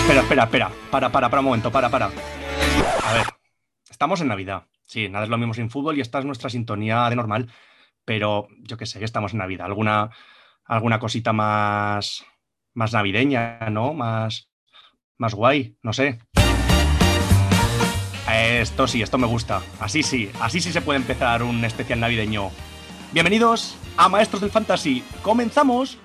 espera, espera, espera. Para, para, para un momento, para, para. A ver, estamos en Navidad. Sí, nada es lo mismo sin fútbol y esta es nuestra sintonía de normal. Pero yo qué sé, estamos en Navidad. ¿Alguna, alguna cosita más, más navideña, ¿no? Más, más guay, no sé. Esto sí, esto me gusta. Así sí, así sí se puede empezar un especial navideño. Bienvenidos a Maestros del Fantasy. ¡Comenzamos!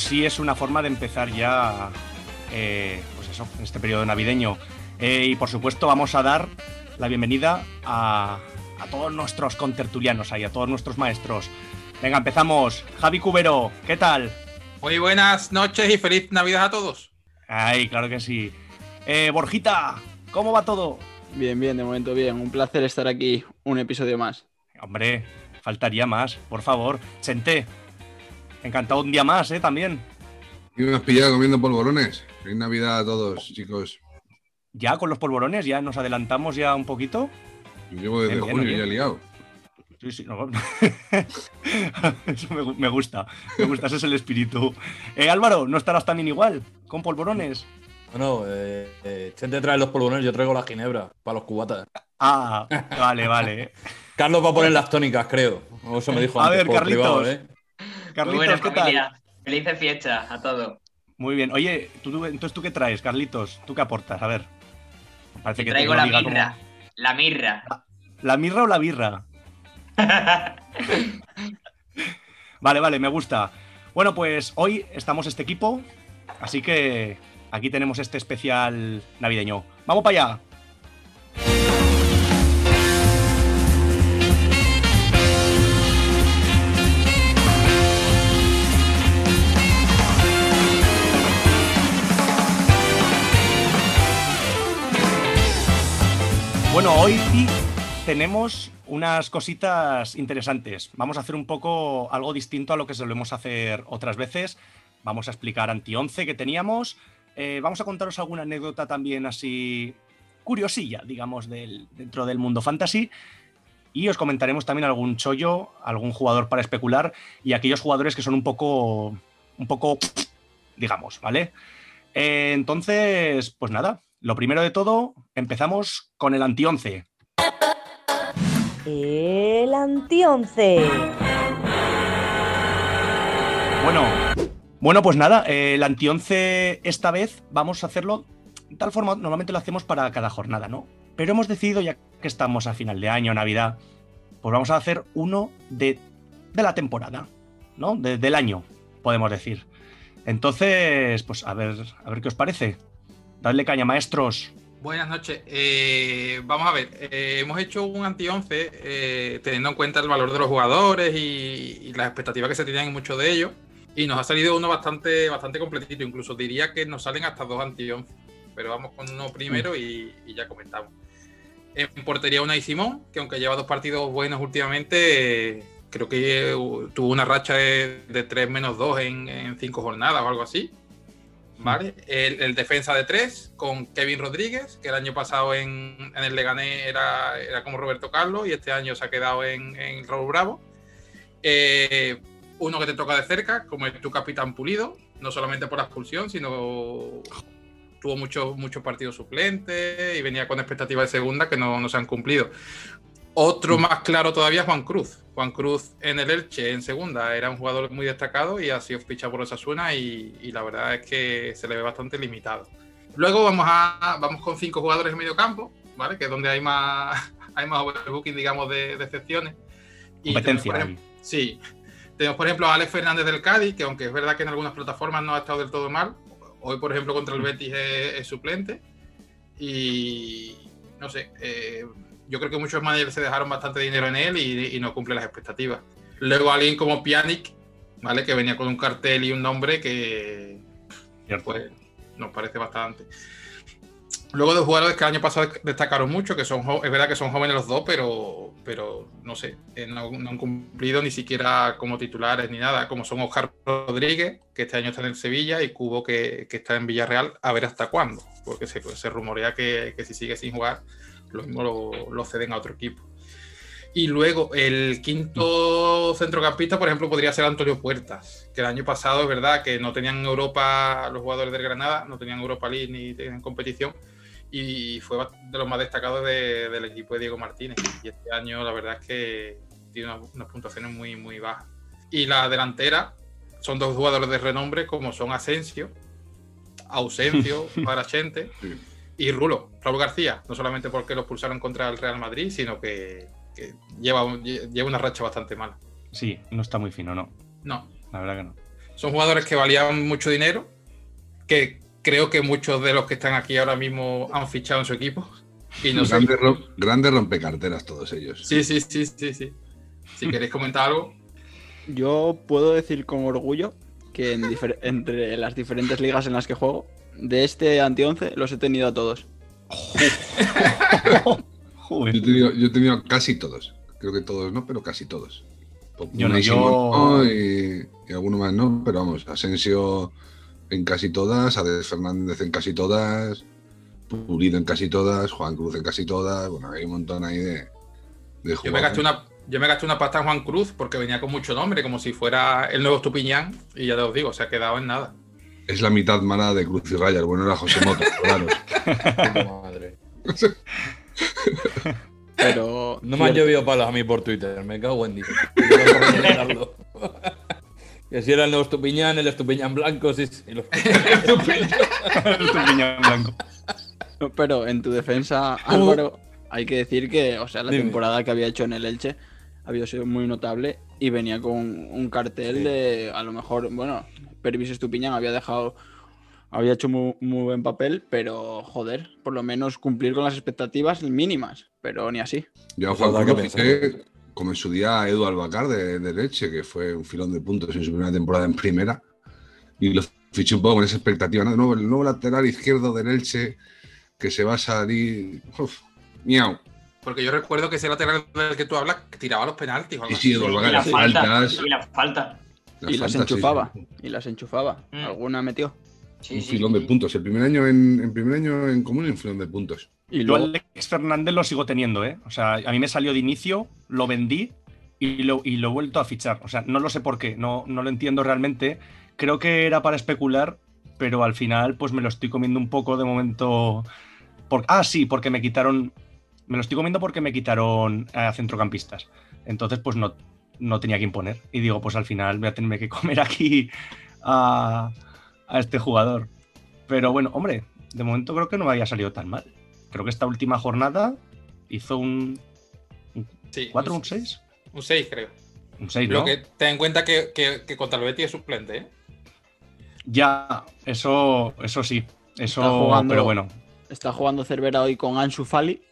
Sí es una forma de empezar ya, eh, pues eso, en este periodo navideño. Eh, y por supuesto vamos a dar la bienvenida a, a todos nuestros contertulianos ahí, a todos nuestros maestros. Venga, empezamos. Javi Cubero, ¿qué tal? Muy buenas noches y feliz Navidad a todos. Ay, claro que sí. Eh, Borjita, ¿cómo va todo? Bien, bien, de momento bien. Un placer estar aquí un episodio más. Hombre, faltaría más, por favor. Chente, encantado un día más, ¿eh? También. Y me has pillado comiendo polvorones. Feliz Navidad a todos, chicos. Ya con los polvorones, ya nos adelantamos ya un poquito. Yo llevo desde Bien, bien, junio ya liado. Sí, sí, no. Eso me, gu- me gusta, me gusta, ese es el espíritu. Eh, Álvaro, ¿no estarás también igual? ¿Con polvorones? Bueno, eh, eh, Chente trae los polvorones, yo traigo la ginebra para los cubatas. Ah, vale, vale. Carlos va a poner las tónicas, creo. O Eso me dijo A antes ver, por Carlitos. privado, ¿eh? Muy Carlitos, buena ¿qué tal? Felices fiestas a todos. Muy bien. Oye, ¿tú, tú- entonces tú qué traes, Carlitos? ¿Tú qué aportas? A ver. Parece que Traigo la liga como- mirra. La mirra. ¿La mirra o la birra? Vale, vale, me gusta. Bueno, pues hoy estamos este equipo, así que aquí tenemos este especial navideño. ¡Vamos para allá! Bueno, hoy tenemos unas cositas interesantes. Vamos a hacer un poco algo distinto a lo que solemos hacer otras veces. Vamos a explicar anti-11 que teníamos. Eh, vamos a contaros alguna anécdota también así curiosilla, digamos, del, dentro del mundo fantasy. Y os comentaremos también algún chollo, algún jugador para especular y aquellos jugadores que son un poco, un poco, digamos, ¿vale? Eh, entonces, pues nada, lo primero de todo, empezamos con el anti-11. El anti-11. Bueno, bueno, pues nada, eh, el anti-11 esta vez vamos a hacerlo de tal forma, normalmente lo hacemos para cada jornada, ¿no? Pero hemos decidido, ya que estamos a final de año, Navidad, pues vamos a hacer uno de, de la temporada, ¿no? De- del año, podemos decir. Entonces, pues a ver, a ver qué os parece. Dadle caña, maestros. Buenas noches. Eh, vamos a ver, eh, hemos hecho un anti-11 eh, teniendo en cuenta el valor de los jugadores y, y las expectativas que se tenían en muchos de ellos. Y nos ha salido uno bastante, bastante completito. Incluso diría que nos salen hasta dos anti-11. Pero vamos con uno primero y, y ya comentamos. En portería Unai Simón, que aunque lleva dos partidos buenos últimamente, creo que eh, tuvo una racha de, de 3 menos 2 en, en cinco jornadas o algo así. ¿Vale? El, defensa de tres con Kevin Rodríguez, que el año pasado en, el Leganés era, era como Roberto Carlos y este año se ha quedado en, en Raúl Bravo. Eh, uno que te toca de cerca, como es tu capitán Pulido, no solamente por la expulsión, sino tuvo muchos muchos partidos suplentes y venía con expectativas de segunda que no, no se han cumplido. Otro más claro todavía, Juan Cruz. Juan Cruz en el Elche, en segunda, era un jugador muy destacado y ha sido fichado por Osasuna y, y la verdad es que se le ve bastante limitado. Luego vamos, a, vamos con cinco jugadores en medio campo, ¿vale? Que es donde hay más, hay más overbooking, digamos, de, de excepciones. Y Competencia. tenemos, por ejemplo, Sí. Tenemos, por ejemplo, a Alex Fernández del Cádiz, que aunque es verdad que en algunas plataformas no ha estado del todo mal, hoy, por ejemplo, contra el Betis es, es suplente. Y no sé, eh, yo creo que muchos managers se dejaron bastante dinero en él y, y no cumple las expectativas. Luego alguien como Pjanic, ¿vale? Que venía con un cartel y un nombre que pues nos parece bastante. Luego de jugadores que el año pasado destacaron mucho, que son es verdad que son jóvenes los dos, pero, pero no sé, eh, no, no han cumplido ni siquiera como titulares ni nada, como son Oscar Rodríguez, que este año está en el Sevilla, y Cubo, que, que está en Villarreal, a ver hasta cuándo, porque se, se rumorea que, que si sigue sin jugar, lo mismo lo, lo ceden a otro equipo. Y luego el quinto centrocampista, por ejemplo, podría ser Antonio Puertas, que el año pasado es verdad que no tenían Europa, los jugadores del Granada, no tenían Europa League ni tenían competición, y fue de los más destacados de- del equipo de Diego Martínez. Y este año la verdad es que tiene unas, unas puntuaciones muy, muy bajas. Y la delantera son dos jugadores de renombre como son Asensio, Ausencio, Parachente Sí. Y Rulo, Raúl García. No solamente porque los pulsaron contra el Real Madrid, sino que, que lleva, lleva una racha bastante mala. Sí, no está muy fino, no. No, La verdad que no. son jugadores que valían mucho dinero, que creo que muchos de los que están aquí ahora mismo han fichado en su equipo. Y no sé. grandes, rom- grandes rompecarteras todos ellos. Sí, sí, sí, sí, sí. Si queréis comentar algo. Yo puedo decir con orgullo que en entre las diferentes ligas en las que juego, de este anti-11 los he tenido a todos. Joder. Yo he, tenido, yo he tenido casi todos. Creo que todos no, pero casi todos. Yo no, yo- y, y alguno más no, pero vamos, Asensio en casi todas, Ades Fernández en casi todas, Pulido en casi todas, Juan Cruz en casi todas. Bueno, hay un montón ahí de, de Yo me, jugadores. gasté una, yo me gasté una pasta en Juan Cruz porque venía con mucho nombre, como si fuera el nuevo Estupiñán. Y ya te os digo, se ha quedado en nada. Es la mitad mala de Cruz y Raya. El bueno era José Mota, claro. Madre. Pero No me han llovido palos a mí por Twitter, me cago en Dios. Que si era el nuevo Estupiñán, el Estupiñán blanco, sí, sí. lo- Estupiñán blanco. No, Pero en tu defensa, Álvaro, hay que decir que, o sea, la Dime. temporada que había hecho en el Elche había sido muy notable y venía con un cartel Sí. de, a lo mejor, bueno, Pervis Estupiñán había dejado, había hecho muy, muy buen papel, pero joder, por lo menos cumplir con las expectativas mínimas, pero ni así. Yo a Juan Cruz que como en su día a Edu Albacar de, de Leche, que fue un filón de puntos en su primera temporada en primera. Y lo fiché un poco con esa expectativa. ¿no? De nuevo, el nuevo lateral izquierdo del Elche que se va a salir. Uf, miau. Porque yo recuerdo que ese lateral del que tú hablas que tiraba los penaltis. o algo Y sí, así. Edu Y la las falta. faltas. Y las y las faltas, sí, enchufaba, sí. y las enchufaba. Mm. ¿Alguna metió? Sí, un sí, filón sí. de puntos. El primer año en, en primer año en común, un filón de puntos. Y Yo luego, Alex Fernández lo sigo teniendo, ¿eh? O sea, a mí me salió de inicio, lo vendí y lo, y lo he vuelto a fichar. O sea, no lo sé por qué, no, no lo entiendo realmente. Creo que era para especular, pero al final pues me lo estoy comiendo un poco de momento. Por... Ah, sí, porque me quitaron... Me lo estoy comiendo porque me quitaron a centrocampistas. Entonces pues no, no tenía que imponer. Y digo, pues al final voy a tenerme que comer aquí a, a este jugador. Pero bueno, hombre, de momento creo que no me había salido tan mal. Creo que esta última jornada hizo un Sí, 4 un- un 6. Un 6, creo. Un 6, Lo ¿no? que ten en cuenta que, que, que contra el Betis es suplente, ¿eh? Ya, eso, eso sí. Eso, Está jugando- pero bueno. está jugando Cervera hoy con Ansu Fali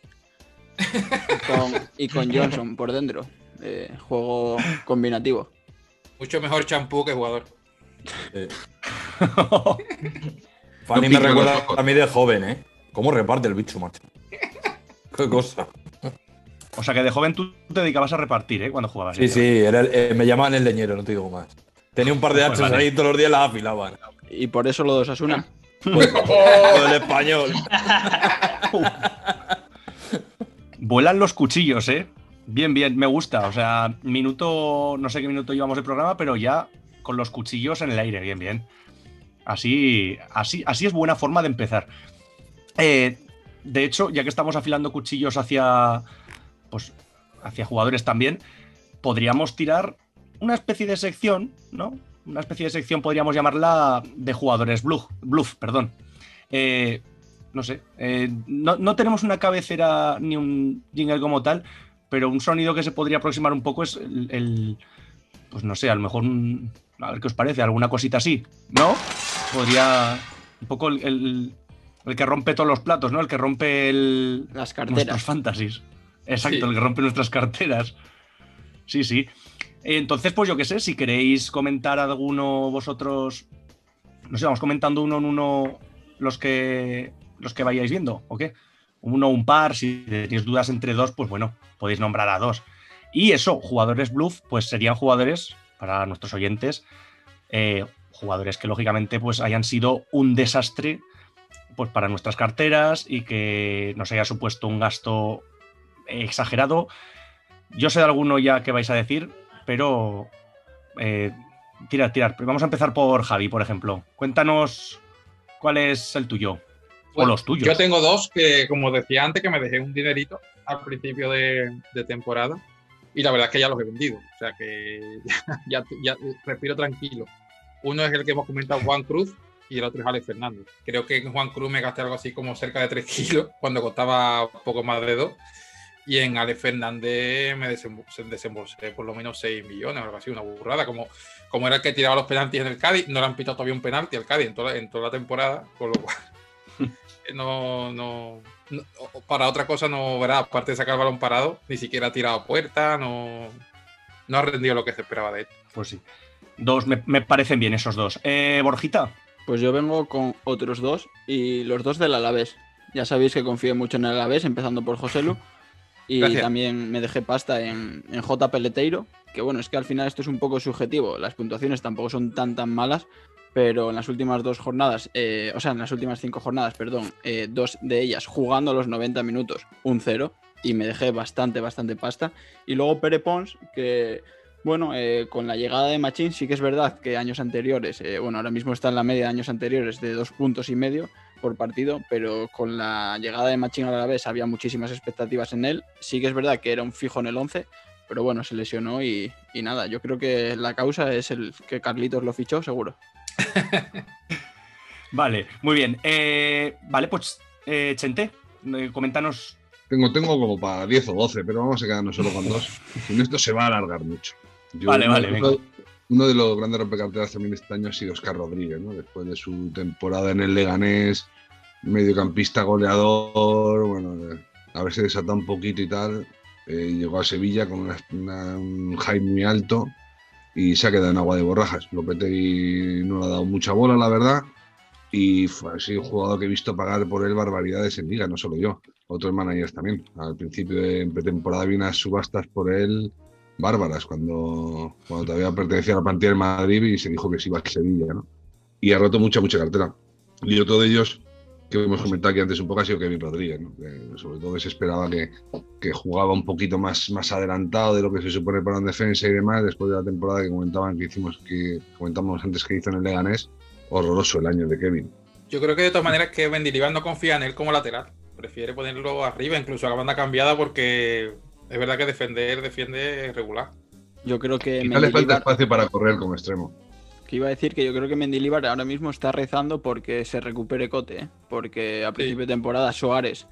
y con, y con Johnson por dentro. Eh, juego combinativo. Mucho mejor champú que jugador. Sí. Fanny No me recuerda a mí de joven, ¿eh? ¿Cómo reparte el bicho, macho? Qué cosa. o sea que de joven tú te dedicabas a repartir, ¿eh? Cuando jugabas. Sí, sí, era el- eh, me llamaban el leñero, no te digo más. Tenía un par de Pues hachas vale. ahí todos los días las afilaban. Y por eso lo dos Asuna. Pues, todo el español. Vuelan los cuchillos, ¿eh? Bien, bien, me gusta. O sea, minuto, no sé qué minuto llevamos de programa, pero ya con los cuchillos en el aire, bien, bien. Así, así, así es buena forma de empezar. Eh, de hecho, ya que estamos afilando cuchillos hacia, pues, hacia jugadores también, podríamos tirar una especie de sección, ¿no? Una especie de sección podríamos llamarla de jugadores bluff, bluff perdón. Eh, no sé, eh, no, no tenemos una cabecera ni un jingle como tal, pero un sonido que se podría aproximar un poco es el, el- pues no sé, a lo mejor un- a ver qué os parece, alguna cosita así, ¿no? Podría un poco el, el- el que rompe todos los platos, ¿no? El que rompe el, Las nuestros carteras. fantasies. Exacto, Sí. el que rompe nuestras carteras. Sí, sí. Entonces, pues yo qué sé, si queréis comentar alguno vosotros, no sé, vamos comentando uno en uno los que los que vayáis viendo, ¿o qué? Uno, un par, si tenéis dudas entre dos, pues bueno, podéis nombrar a dos. Y eso, jugadores bluff, pues serían jugadores, para nuestros oyentes, eh, jugadores que lógicamente pues hayan sido un desastre pues para nuestras carteras y que nos haya supuesto un gasto exagerado. Yo sé de alguno ya que vais a decir, pero eh, tirar, tirar. Vamos a empezar por Javi, por ejemplo. Cuéntanos cuál es el tuyo. O los tuyos. Yo tengo dos que, como decía antes, que me dejé un dinerito al principio de, de temporada y la verdad es que ya los he vendido. O sea que ya, respiro tranquilo. Uno es el que hemos comentado, Juan Cruz, y el otro es Alex Fernández. Creo que en Juan Cruz me gasté algo así como cerca de 3 kilos cuando costaba poco más de 2. Y en Alex Fernández me desembo- desembolsé por lo menos 6 millones o algo así, una burrada. Como, como era el que tiraba los penaltis en el Cádiz, no le han pitado todavía un penalti al Cádiz en toda, en toda la temporada, con lo cual no, no, para otra cosa no verá, aparte de sacar el balón parado, ni siquiera ha tirado a puerta, no, no ha rendido lo que se esperaba de él. Pues sí. Dos, me, me parecen bien esos dos. Eh, Borjita, Pues yo vengo con otros dos y los dos del Alavés. Ya sabéis que confío mucho en el Alavés, empezando por Joselu. Y Gracias. también me dejé pasta en, en J. Peleteiro, que bueno, es que al final esto es un poco subjetivo. Las puntuaciones tampoco son tan tan malas, pero en las últimas dos jornadas, eh, o sea, en las últimas cinco jornadas, perdón, eh, dos de ellas jugando los 90 minutos, un cero, y me dejé bastante, bastante pasta. Y luego Pere Pons, que bueno, eh, con la llegada de Machín sí que es verdad que años anteriores, eh, bueno, ahora mismo está en la media de años anteriores de dos puntos y medio por partido, pero con la llegada de Machín a la vez había muchísimas expectativas en él. Sí que es verdad que era un fijo en el 11, pero bueno, se lesionó y, y nada, yo creo que la causa es el que Carlitos lo fichó, seguro. vale, muy bien. Eh, vale, pues eh, Chente, eh, coméntanos. Tengo, tengo como para 10 o 12, pero vamos a quedarnos solo con dos. En esto se va a alargar mucho. Yo- Vale, uno- vale, uno, venga. uno de los grandes rompecarteras también este año ha sido Oscar Rodríguez, ¿no? Después de su temporada en el Leganés, mediocampista goleador, bueno, haberse desatado un poquito y tal. eh, llegó a Sevilla con una- una- un hype muy alto y se ha quedado en agua de borrajas. Lopetegui no le ha dado mucha bola, la verdad. Y fue, sido un jugador que he visto pagar por él barbaridades en liga, no solo yo, otros managers también. Al principio de pretemporada vi unas subastas por él bárbaras cuando, cuando todavía pertenecía a la plantilla del Madrid y se dijo que se iba a Sevilla, ¿no? Y ha roto mucha, mucha cartera. Y otro de ellos, que hemos comentado aquí antes un poco, ha sido Kevin Rodríguez, ¿no? Que sobre todo que se esperaba que, que jugaba un poquito más, más adelantado de lo que se supone para una defensa y demás, después de la temporada que comentaban que hicimos, que comentamos antes que hizo en el Leganés, horroroso el año de Kevin. Yo creo que de todas maneras que Mendilibar no confía en él como lateral. Prefiere ponerlo arriba, incluso a la banda cambiada, porque es verdad que defender defiende regular. Yo creo que Quizá le falta Mendilibar- espacio para correr como extremo. Que iba a decir que yo creo que Mendilibar ahora mismo está rezando porque se recupere Cote, ¿eh? porque a principio de temporada Soares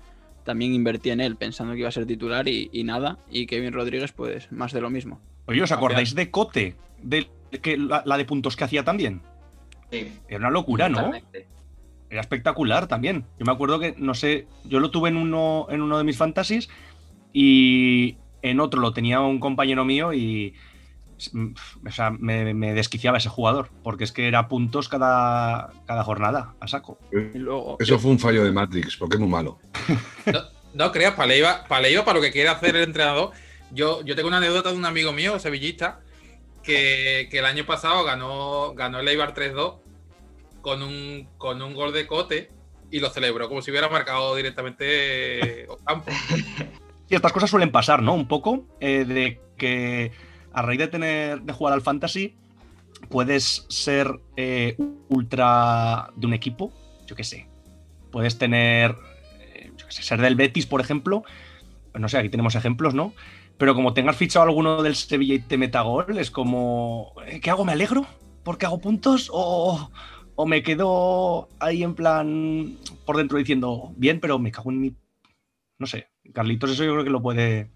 también invertía en él pensando que iba a ser titular y, y nada, y Kevin Rodríguez pues más de lo mismo. Oye, ¿os acordáis de Cote? De, que la, la de puntos que hacía también. Sí, Era una locura, ¿no? totalmente. Era espectacular también. Yo me acuerdo que, no sé, yo lo tuve en uno, en uno de mis fantasies y en otro lo tenía un compañero mío y o sea, me, me desquiciaba ese jugador, porque es que era puntos cada, cada jornada, a saco. Y luego, Eso fue un fallo de Matrix, porque es muy malo. No, no creas, para Leiva, para Leiva, para lo que quiere hacer el entrenador. Yo, yo tengo una anécdota de un amigo mío, sevillista, que, que el año pasado ganó, ganó el Eibar 3-2 con un, con un gol de cote y lo celebró como si hubiera marcado directamente Ocampo. Y estas cosas suelen pasar, ¿no? Un poco eh, de que a raíz de tener de jugar al fantasy puedes ser eh, ultra de un equipo, yo qué sé. Puedes tener, eh, yo qué sé, ser del Betis, por ejemplo. No sé, aquí tenemos ejemplos, ¿no? Pero como tengas fichado alguno del Sevilla y te meta gol, es como, eh, ¿qué hago? ¿Me alegro? ¿Porque hago puntos? ¿O, o me quedo ahí en plan por dentro diciendo, bien, pero me cago en mi... No sé, Carlitos eso yo creo que lo puede...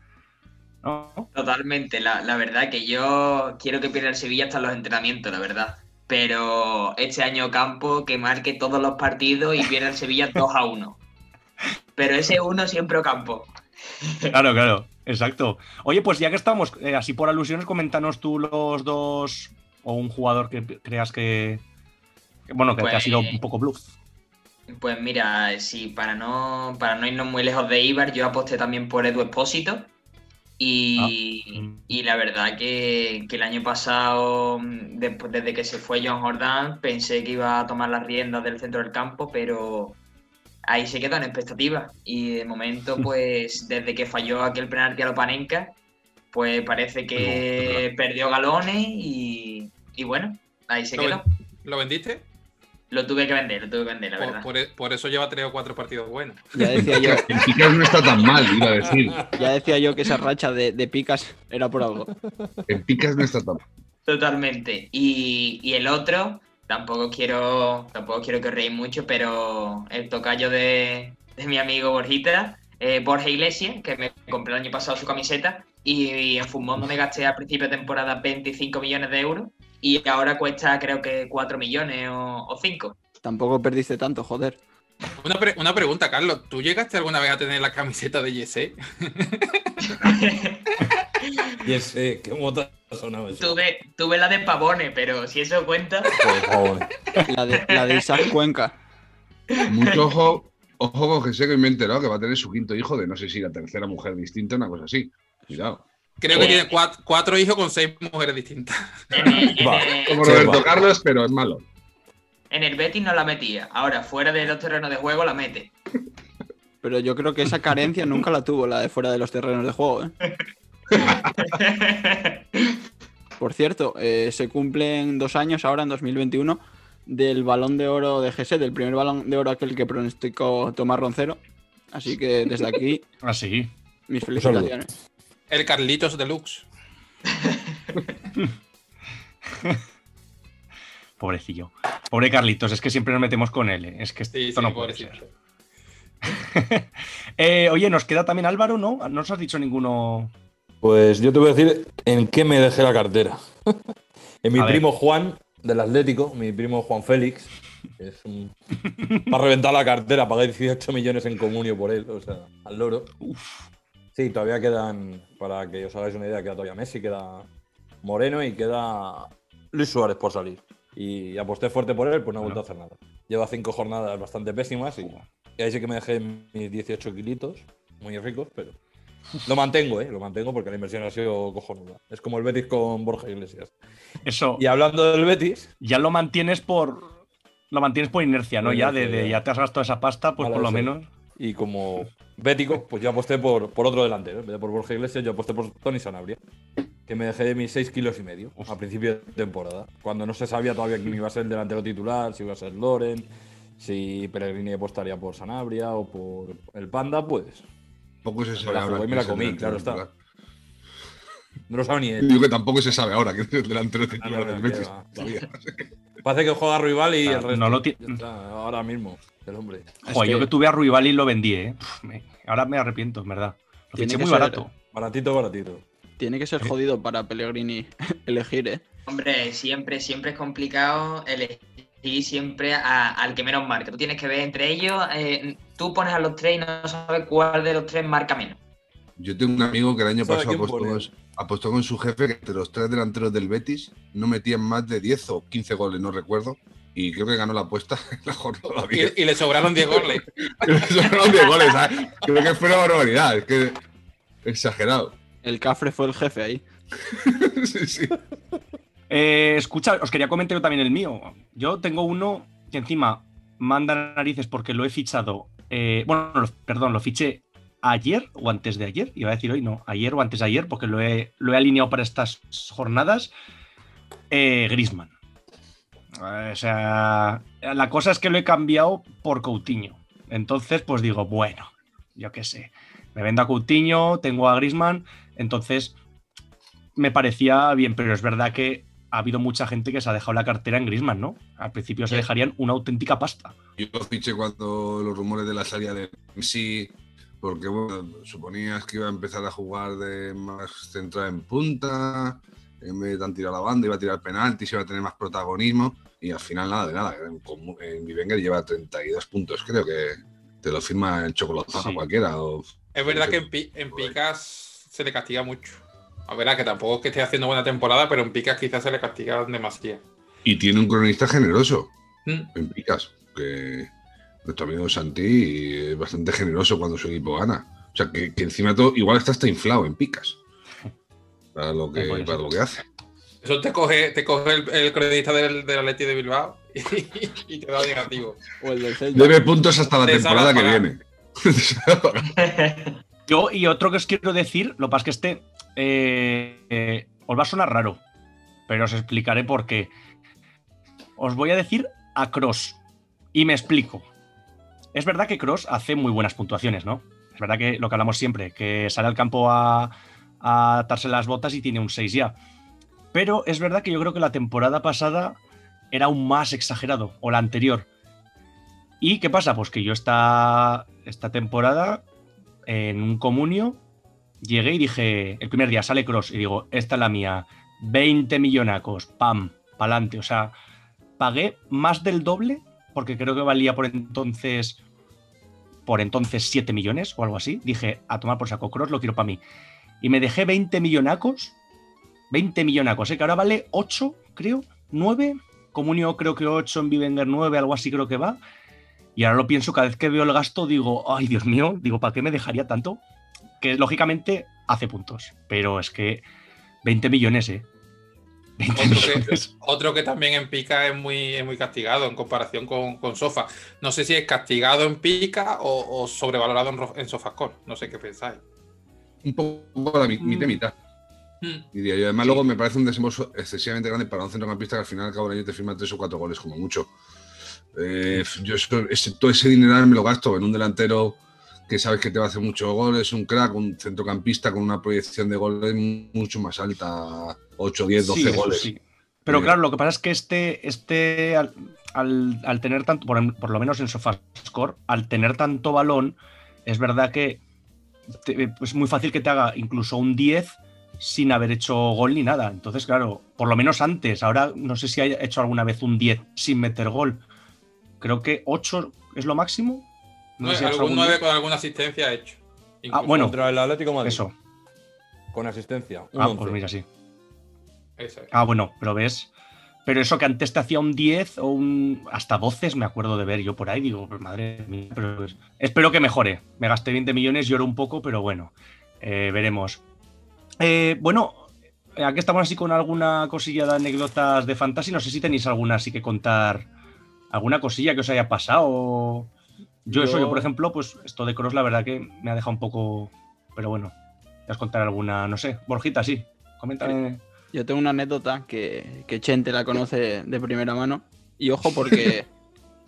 ¿no? Totalmente. La, la verdad que yo quiero que pierda el Sevilla hasta los entrenamientos, la verdad. Pero este año Campo que marque todos los partidos y pierda el Sevilla 2 a 1. Pero ese uno siempre Campo. Claro, claro, exacto. Oye, pues ya que estamos, eh, así por alusiones, coméntanos tú los dos o un jugador que creas que, que, bueno, que, que ha Pues- sido un poco bluff. Pues mira, sí, para no, para no irnos muy lejos de Ibar, yo aposté también por Edu Espósito. Y, Ah. y la verdad que, que el año pasado, mm, después, desde que se fue John Jordan, pensé que iba a tomar las riendas del centro del campo, pero ahí se quedó en expectativa. Y de momento, pues, desde que falló aquel penalti a Lopanenka, pues parece que perdió galones y, y bueno, ahí se quedó. ¿Lo vendiste? Lo tuve que vender, lo tuve que vender, la Por, verdad. por e- por eso lleva tres o cuatro partidos buenos. Ya decía yo, En picas no está tan mal, iba a decir. ya decía yo que esa racha de, de picas era por algo. En picas no está tan mal. Totalmente. Y, y el otro, tampoco quiero, tampoco quiero que os reáis mucho, pero el tocayo de, de mi amigo Borjita, eh, Borja Iglesias, que me compré el año pasado su camiseta, y, en Fumondo me gasté al principio de temporada 25 millones de euros, y ahora cuesta creo que 4 millones o, o 5. Tampoco perdiste tanto, joder. Una, pre- una pregunta, Carlos. ¿Tú llegaste alguna vez a tener la camiseta de Yese? Y ese, qué mota ha sonado eso. tuve, tuve la de Pavone, pero si eso cuenta... La de, la de Isaac Cuenca. Mucho ojo, ojo con que sé que me he enterado que va a tener su quinto hijo de no sé si la tercera mujer distinta, una cosa así. Cuidado. Creo que tiene cuat- cuatro hijos con seis mujeres distintas. En el, en Va. el- Como Roberto va. Carlos, pero es malo. en el Betis no la metía, ahora fuera de los terrenos de juego la mete. Pero yo creo que esa carencia nunca la tuvo, la de fuera de los terrenos de juego. ¿eh? Por cierto, eh, se cumplen dos años ahora, en 2021, del balón de oro de GS, del primer balón de oro aquel que pronosticó Tomás Roncero. Así que desde aquí, Así. mis saludo. felicitaciones. El Carlitos Deluxe. Pobrecillo. Pobre Carlitos, es que siempre nos metemos con él. ¿eh? Es que esto Sí, sí, no puede pobrecito. ser. Eh, oye, nos queda también Álvaro, ¿no? No nos has dicho ninguno. Pues yo te voy a decir en qué me dejé la cartera. en mi A ver. primo Juan, del Atlético, mi primo Juan Félix. que Es un... Para reventar la cartera, pagué 18 millones en comunio por él, o sea, al loro. Sí, todavía quedan, para que os hagáis una idea, queda todavía Messi, queda Moreno y queda Luis Suárez por salir. Y aposté fuerte por él, pues no ha vuelto a hacer nada. Lleva cinco jornadas bastante pésimas y, y ahí sí que me dejé mis 18 kilitos, muy ricos, pero lo mantengo, ¿eh? Lo mantengo porque la inversión ha sido cojonuda. Es como el Betis con Borja Iglesias. Eso, Y hablando del Betis, ya lo mantienes por. Lo mantienes por inercia, ¿no? Ya de, ya. te has gastado esa pasta, pues por lo sí. menos. Y como bético, pues yo aposté por, por otro delantero. En vez de por Borja Iglesias, yo aposté por Tony Sanabria. Que me dejé de mis 6 kilos y medio a principio de temporada. Cuando no se sabía todavía quién iba a ser el delantero titular, si iba a ser Loren, si Pellegrini apostaría por Sanabria o por el Panda, pues Tampoco se sabe ahora. me la comí, claro está. no lo sabe ni él. Digo que tampoco se sabe ahora que es el delantero Ah, titular del Betis. todavía. Parece que juega Rival y Ah, el resto. no lo está, ahora mismo, el hombre. Es Joder, yo que que tuve a Ruibal y lo vendí, ¿eh? Me- ahora me arrepiento, en verdad. Lo Tiene fiché muy ser- barato. Baratito, baratito. tiene que ser jodido para Pellegrini elegir, ¿eh? Hombre, siempre, siempre es complicado elegir siempre a- al que menos marca. Tú tienes que ver entre ellos, eh, tú pones a los tres y no sabes cuál de los tres marca menos. Yo tengo un amigo que el año ¿Sabe pasado apostó, pone? Apostó con su jefe que entre los tres delanteros del Betis no metían más de 10 o 15 goles, no recuerdo. Y creo que ganó la apuesta en la jornada 10. Y, y le sobraron 10 goles. Son 10 goles, ¿sabes? Creo que fue una barbaridad, es que exagerado. El Cafre fue el jefe ahí. sí, sí. Eh, escucha, os quería comentar yo también el mío. Yo tengo uno que encima manda narices porque lo he fichado. eh, bueno, perdón, lo fiché ayer o antes de ayer. Iba a decir hoy, no, ayer o antes de ayer porque lo he, lo he alineado para estas jornadas. Eh, Grisman. O sea, la cosa es que lo he cambiado por Coutinho. Entonces, pues digo, bueno, yo qué sé. Me vendo a Coutinho, tengo a Grisman. Entonces, me parecía bien, pero es verdad que ha habido mucha gente que se ha dejado la cartera en Grisman, ¿no? Al principio se Sí. dejarían una auténtica pasta. Yo fiché cuando los rumores de la salida de Messi, porque bueno, suponías que iba a empezar a jugar de más centrada en punta, en vez de tan tirar la banda, iba a tirar penaltis, iba a tener más protagonismo, y al final nada de nada. En, Vivenger lleva 32 puntos, creo que te lo firma el chocolate Sí. cualquiera. o- Es verdad que en, pi- en Picas se le castiga mucho. A ver, que tampoco es que esté haciendo buena temporada, pero en Picas quizás se le castiga demasiado. Y tiene un cronista generoso Mm. en picas, que Nuestro amigo Santi es bastante generoso cuando su equipo gana. O sea, que, que encima de todo, igual está hasta inflado en picas. Para lo que, Sí, puede para ser. lo que hace. Eso te coge, te coge el, el cronista del, del Atleti de Bilbao y, y te da negativo. O el del Celta. Debe puntos hasta la Te temporada que viene. Yo, y otro que os quiero decir, lo que pasa es que este eh, eh, os va a sonar raro, pero os explicaré por qué. Os voy a decir a Cross y me explico. Es verdad que Cross hace muy buenas puntuaciones, ¿no? Es verdad que lo que hablamos siempre, que sale al campo a, a atarse las botas y tiene un 6 ya. Pero es verdad que yo creo que la temporada pasada era aún más exagerado, o la anterior. ¿Y qué pasa? Pues que yo esta, esta temporada en un comunio, llegué y dije, el primer día sale Cross y digo, esta es la mía, 20 millonacos, pam, pa'lante. O sea, pagué más del doble, porque creo que valía por entonces, por entonces 7 millones o algo así. Dije, a tomar por saco Cross, lo quiero para mí. Y me dejé 20 millonacos, 20 millonacos, ¿eh? que ahora vale 8, creo, 9. Comunio creo que 8, en Vivenger 9, algo así creo que va. Y ahora lo pienso, cada vez que veo el gasto, digo, ay Dios mío, digo, ¿para qué me dejaría tanto? Que lógicamente hace puntos, pero es que 20 millones, ¿eh? 20 Otro que, millones. otro que también en pica es muy, es muy castigado en comparación con, con Sofa. No sé si es castigado en pica o, o sobrevalorado en, en Sofascore. No sé qué pensáis. Un poco la mi- mitad y mitad. Hmm. Diría yo. Además, Sí. luego me parece un desembolso excesivamente grande para un centrocampista que al final, al cabo del año, te firma tres o cuatro goles, como mucho. Eh, yo eso- ese- todo ese dineral me lo gasto en un delantero que sabes que te va a hacer muchos goles, un crack, un centrocampista con una proyección de goles mucho más alta, 8, 10, 12 Sí, eso goles. sí. Pero Eh, claro, lo que pasa es que este, este al, al- al tener tanto, por, por lo menos en SofaScore, al tener tanto balón, es verdad que te- es muy fácil que te haga incluso un 10 sin haber hecho gol ni nada. Entonces, claro, por lo menos antes, ahora no sé si haya hecho alguna vez un 10 sin meter gol. Creo que 8 es lo máximo. No No, sé si ha hecho algún algún 9 10. con alguna asistencia ha hecho. Incluso. bueno. Contra el Atlético Madrid. Eso. Con asistencia. Un Ah, 11. pues mira, sí. Eso es. Ah, bueno, pero ves. Pero eso que antes te hacía un 10 o un. hasta 12 me acuerdo de ver yo por ahí. Digo, pues madre mía, pero pues, espero que mejore. Me gasté 20 millones, lloro un poco, pero bueno, eh, veremos. Eh, bueno, aquí estamos así con alguna cosilla de anécdotas de fantasy. No sé si tenéis alguna así que contar. Alguna cosilla que os haya pasado. Yo, eso, Yo- por ejemplo, pues esto de Cross, la verdad que me ha dejado un poco. Pero bueno, te vas a contar alguna, no sé. Borjita, sí. Coméntame. Yo tengo una anécdota que, que Chente la conoce de primera mano. Y ojo porque,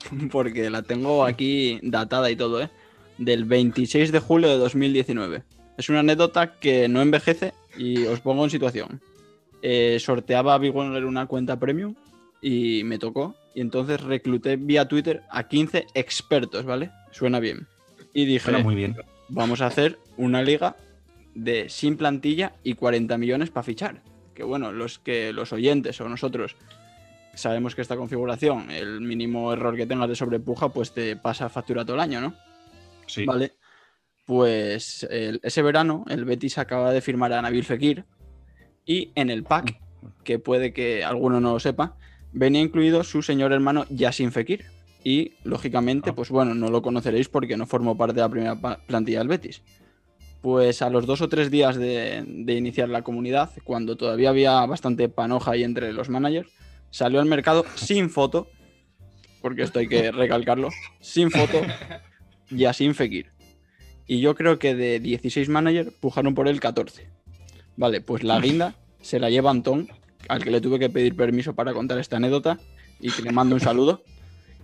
porque la tengo aquí datada y todo, ¿eh? Del 26 de julio de 2019. Es una anécdota que no envejece y os pongo en situación. Eh, sorteaba a Big Wonder una cuenta premium y me tocó. Y entonces recluté vía Twitter a 15 expertos, ¿vale? Suena bien. Y dije, Suena muy bien. vamos a hacer una liga de sin plantilla y 40 millones para fichar. Que bueno, los que los oyentes o nosotros sabemos que esta configuración, el mínimo error que tengas de sobrepuja, pues te pasa factura todo el año, ¿no? Sí. Vale. Pues el- ese verano el Betis acaba de firmar a Nabil Fekir y en el pack, que puede que alguno no lo sepa, venía incluido su señor hermano Yasin Fekir. Y lógicamente, Ah. pues bueno, no lo conoceréis porque no formó parte de la primera plantilla del Betis. Pues a los dos o tres días de, de iniciar la comunidad, cuando todavía había bastante panoja ahí entre los managers, salió al mercado sin foto, porque esto hay que recalcarlo, sin foto, Yasin Fekir. Y yo creo que de 16 managers pujaron por él 14. Vale, pues la guinda se la lleva Antón, al que le tuve que pedir permiso para contar esta anécdota y que le mando un saludo.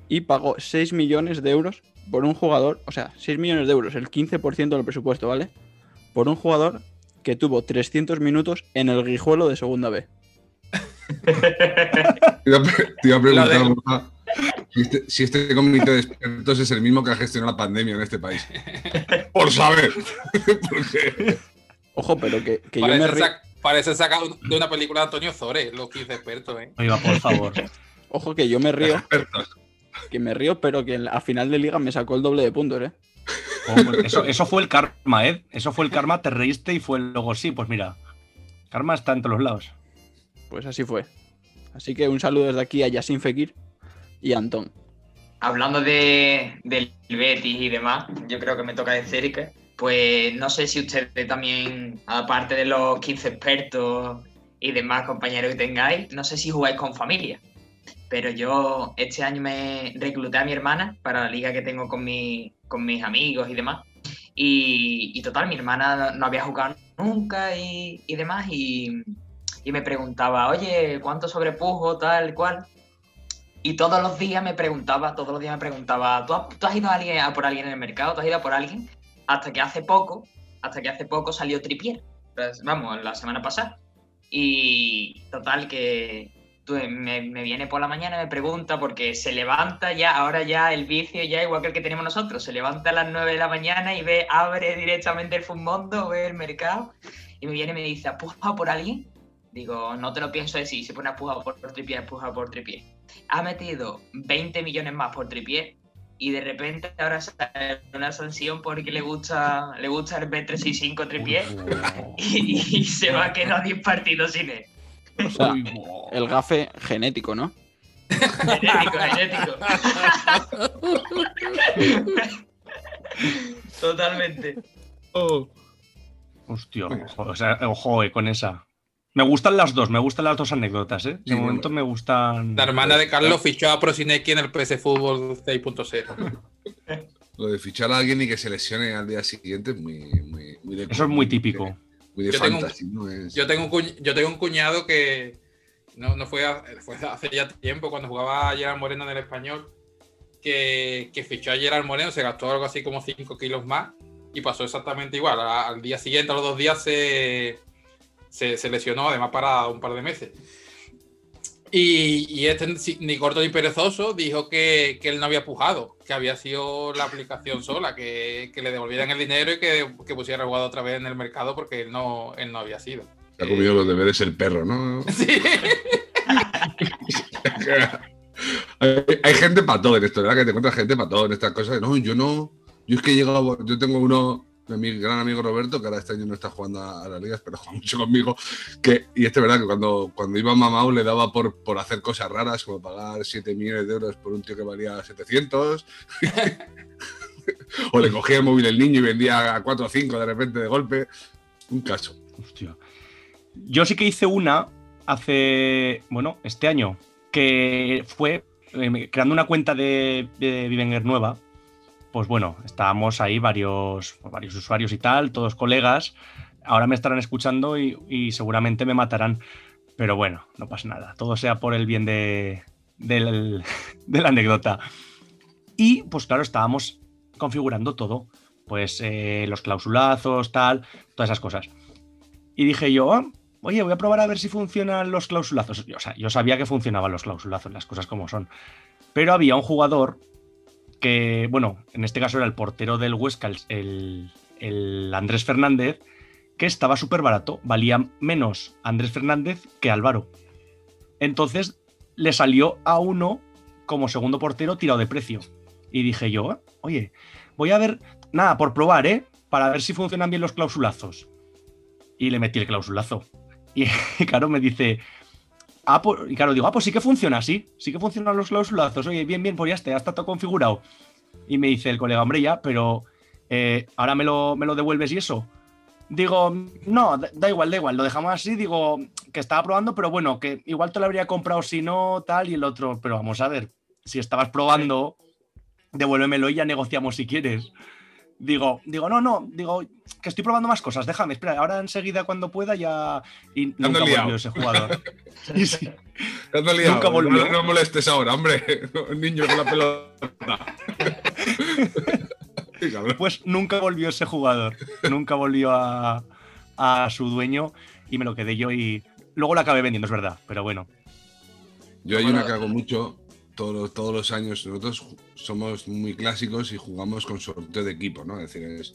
Y pagó 6 millones de euros por un jugador, o sea, 6 millones de euros, el 15% del presupuesto, ¿vale? Por un jugador que tuvo 300 minutos en el guijuelo de segunda B. Te iba a preguntar, Borja, si este, si este comité de expertos es el mismo que ha gestionado la pandemia en este país. Por saber. Porque Ojo, pero que, que yo me Parece, río. Parece sacado de una película de Antonio Zore, los 15 expertos, ¿eh? Oiga, por favor. Ojo que yo me río, que me río, pero que a final de liga me sacó el doble de puntos, ¿eh? Oh, pues eso, eso fue el karma, ¿eh? Eso fue el karma, te reíste y fue luego sí. Pues mira, karma está en todos los lados. Pues así fue. Así que un saludo desde aquí a Yasin Fekir y a Antón. hablando de, del Betis y demás, yo creo que me toca de cerca. Pues no sé si ustedes también, aparte de los 15 expertos y demás compañeros que tengáis, no sé si jugáis con familia. Pero yo este año me recluté a mi hermana para la liga que tengo con, mi, con mis amigos y demás. Y, total, mi hermana no había jugado nunca y, y demás. Y, y me preguntaba, oye, ¿cuánto sobrepujo, tal cual? Y todos los días me preguntaba, todos los días me preguntaba, ¿tú has, tú has ido a, alguien, a por alguien en el mercado? ¿Tú has ido a por alguien? Hasta que hace poco, hasta que hace poco salió Tripier. Pues, vamos, la semana pasada. Y total que tú- me, me viene por la mañana y me pregunta porque se levanta ya, ahora ya el vicio ya igual que el que tenemos nosotros, se levanta a las 9 de la mañana y ve, abre directamente el Fumondo, ve el mercado y me viene y me dice, ¿has pujado por alguien? Digo, no te lo pienso decir, se pone a por, por tripié, puja por tripié. Ha metido 20 millones más por tripié y de repente ahora sale una sanción porque le gusta, le gusta el B365 tripié y, y se va a quedar 10 partidos sin él. O sea, el gafe genético, ¿no? Genético, genético. Totalmente. Hostia, o sea, ojo eh, con esa. Me gustan las dos, me gustan las dos anécdotas, ¿eh? De Sí, momento me gustan. La hermana de Carlos fichó a Prosinecki en el PS Fútbol 6.0 Lo de fichar a alguien y que se lesione al día siguiente es muy, muy, muy de Eso es muy típico. Muy de Yo tengo un- fantasy, ¿no? Es- Yo tengo un, cuñ- yo tengo un cuñado que no, no fue, a- fue hace ya tiempo, cuando jugaba Gerard Moreno en el español, que, que fichó a Gerard Moreno, se gastó algo así como 5 kilos más y pasó exactamente igual. A- al día siguiente, a los dos días, se, se, se lesionó, además para un par de meses. Y, y este, ni corto ni perezoso, dijo que, que él no había pujado, que había sido la aplicación sola, que, que le devolvieran el dinero y que, que pusiera el otra vez en el mercado porque él no, él no había sido. Se ha comido los deberes el perro, ¿no? Sí. hay, hay gente para todo en esto, ¿verdad? Que te encuentras gente para todo en estas cosas. No, yo no. Yo es que he llegado. Yo tengo uno, mi gran amigo Roberto, que ahora este año no está jugando a, las ligas, pero juega mucho conmigo. Que, y este es verdad que cuando, cuando iba a Mamau le daba por, por hacer cosas raras, como pagar 7 millones de euros por un tío que valía 700. o le cogía el móvil el niño y vendía a 4 o 5 de repente de golpe. Un caso. Hostia. Yo sí que hice una hace, bueno, este año, que fue eh, creando una cuenta de, de Vivenger nueva. Pues bueno, estábamos ahí varios, varios usuarios y tal, todos colegas. Ahora me estarán escuchando y, seguramente me matarán. Pero bueno, no pasa nada. Todo sea por el bien de, la anécdota. Y pues claro, estábamos configurando todo. Pues eh, los clausulazos, tal, todas esas cosas. Y dije yo, "Ah, oye, voy a probar a ver si funcionan los clausulazos. O sea, yo sabía que funcionaban los clausulazos, las cosas como son. Pero había un jugador que, bueno, en este caso era el portero del Huesca, el, el- Andrés Fernández, que estaba súper barato. Valía menos Andrés Fernández que Álvaro. Entonces le salió a uno como segundo portero tirado de precio. Y dije yo, "Ah, oye, voy a ver, nada, por probar, ¿eh? Para ver si funcionan bien los clausulazos y le metí el clausulazo. Y claro, me dice, ah, pues, y claro, digo, ah, pues sí que funciona, sí, sí que funcionan los clausulazos. Oye, bien, bien, pues ya está, ya está todo configurado. Y me dice el colega, hombre, ya, pero eh, ahora me lo, me lo devuelves y eso. Digo, no, da, da igual, da igual, lo dejamos así. Digo, que estaba probando, pero bueno, que igual te lo habría comprado si no, tal, y el otro, pero vamos a ver, si estabas probando, devuélvemelo y ya negociamos si quieres. Digo, digo, no, no, digo, que estoy probando más cosas, déjame, espera, ahora enseguida cuando pueda ya. Y nunca volvió ese jugador. Sí, sí. Nunca volvió. No, no molestes ahora, hombre. Niño con la pelota. Pues nunca volvió ese jugador. Nunca volvió a, a su dueño y me lo quedé yo y luego lo acabé vendiendo, es verdad, pero bueno. Yo hay una que hago mucho todos los, todos los años. Nosotros somos muy clásicos y jugamos con sorteo de equipo, ¿no? Es decir, es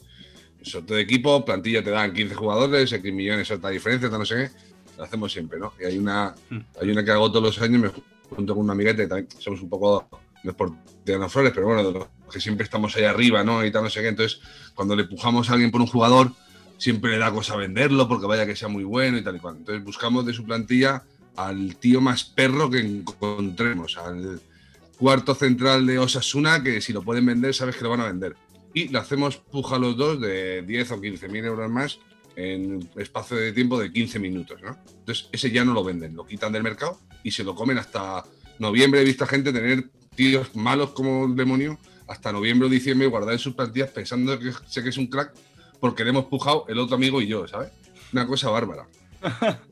sorteo de equipo, plantilla te dan 15 jugadores, X millones, otra diferencia, no sé qué. Lo hacemos siempre, ¿no? Y hay una, Mm. hay una que hago todos los años, me junto con un amiguete, también somos un poco, no es por tirarnos flores, pero bueno, de los que siempre estamos ahí arriba, ¿no? Y tal, no sé qué. Entonces, cuando le pujamos a alguien por un jugador, siempre le da cosa venderlo porque vaya que sea muy bueno y tal y cual. Entonces, buscamos de su plantilla al tío más perro que encontremos, al cuarto central de Osasuna, que si lo pueden vender, sabes que lo van a vender. Y le hacemos puja a los dos de 10 o 15 mil euros más en espacio de tiempo de 15 minutos, ¿no? Entonces, ese ya no lo venden, lo quitan del mercado y se lo comen hasta noviembre. He visto gente tener tíos malos como el demonio hasta noviembre o diciembre guardar en sus plantillas pensando que sé que es un crack porque le hemos pujado el otro amigo y yo, ¿sabes? Una cosa bárbara.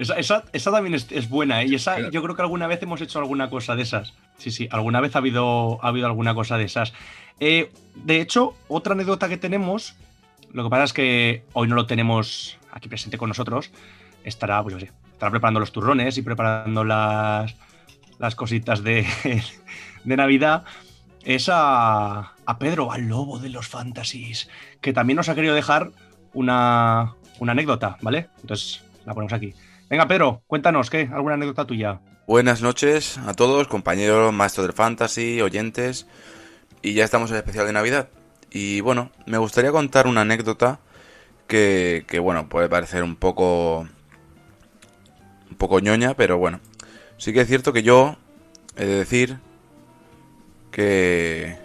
Esa, esa- esa también es, es buena, ¿eh? Y esa, yo creo que alguna vez hemos hecho alguna cosa de esas. Sí, sí, alguna vez ha habido, ha habido alguna cosa de esas. Eh, de hecho, otra anécdota que tenemos, lo que pasa es que hoy no lo tenemos aquí presente con nosotros, estará, pues yo sé, estará preparando los turrones y preparando las, las cositas de, de Navidad. Es a, a Pedro, al lobo de los fantasies, que también nos ha querido dejar una, una anécdota, ¿vale? Entonces la ponemos aquí. Venga, Pedro, cuéntanos, ¿qué? ¿Alguna anécdota tuya? Buenas noches a todos, compañeros, maestros del fantasy, oyentes. Y ya estamos en el especial de Navidad. Y bueno, me gustaría contar una anécdota que, que, bueno, puede parecer un poco. un poco ñoña, pero bueno. Sí que es cierto que yo he de decir que.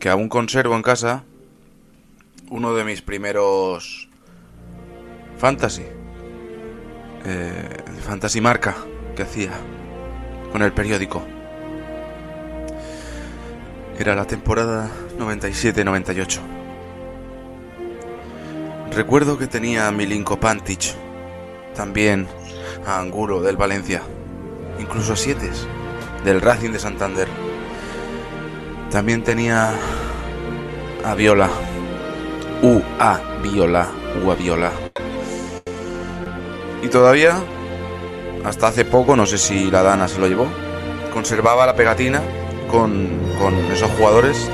que aún conservo en casa uno de mis primeros. fantasy. Eh, el fantasy marca que hacía con el periódico. Era la temporada 97-98. Recuerdo que tenía a Milinko Pantic, también a Angulo del Valencia, incluso a Sietes del Racing de Santander. También tenía a Viola, U a Viola, U a Viola. Y todavía, hasta hace poco, no sé si la Dana se lo llevó, conservaba la pegatina con, con esos jugadores,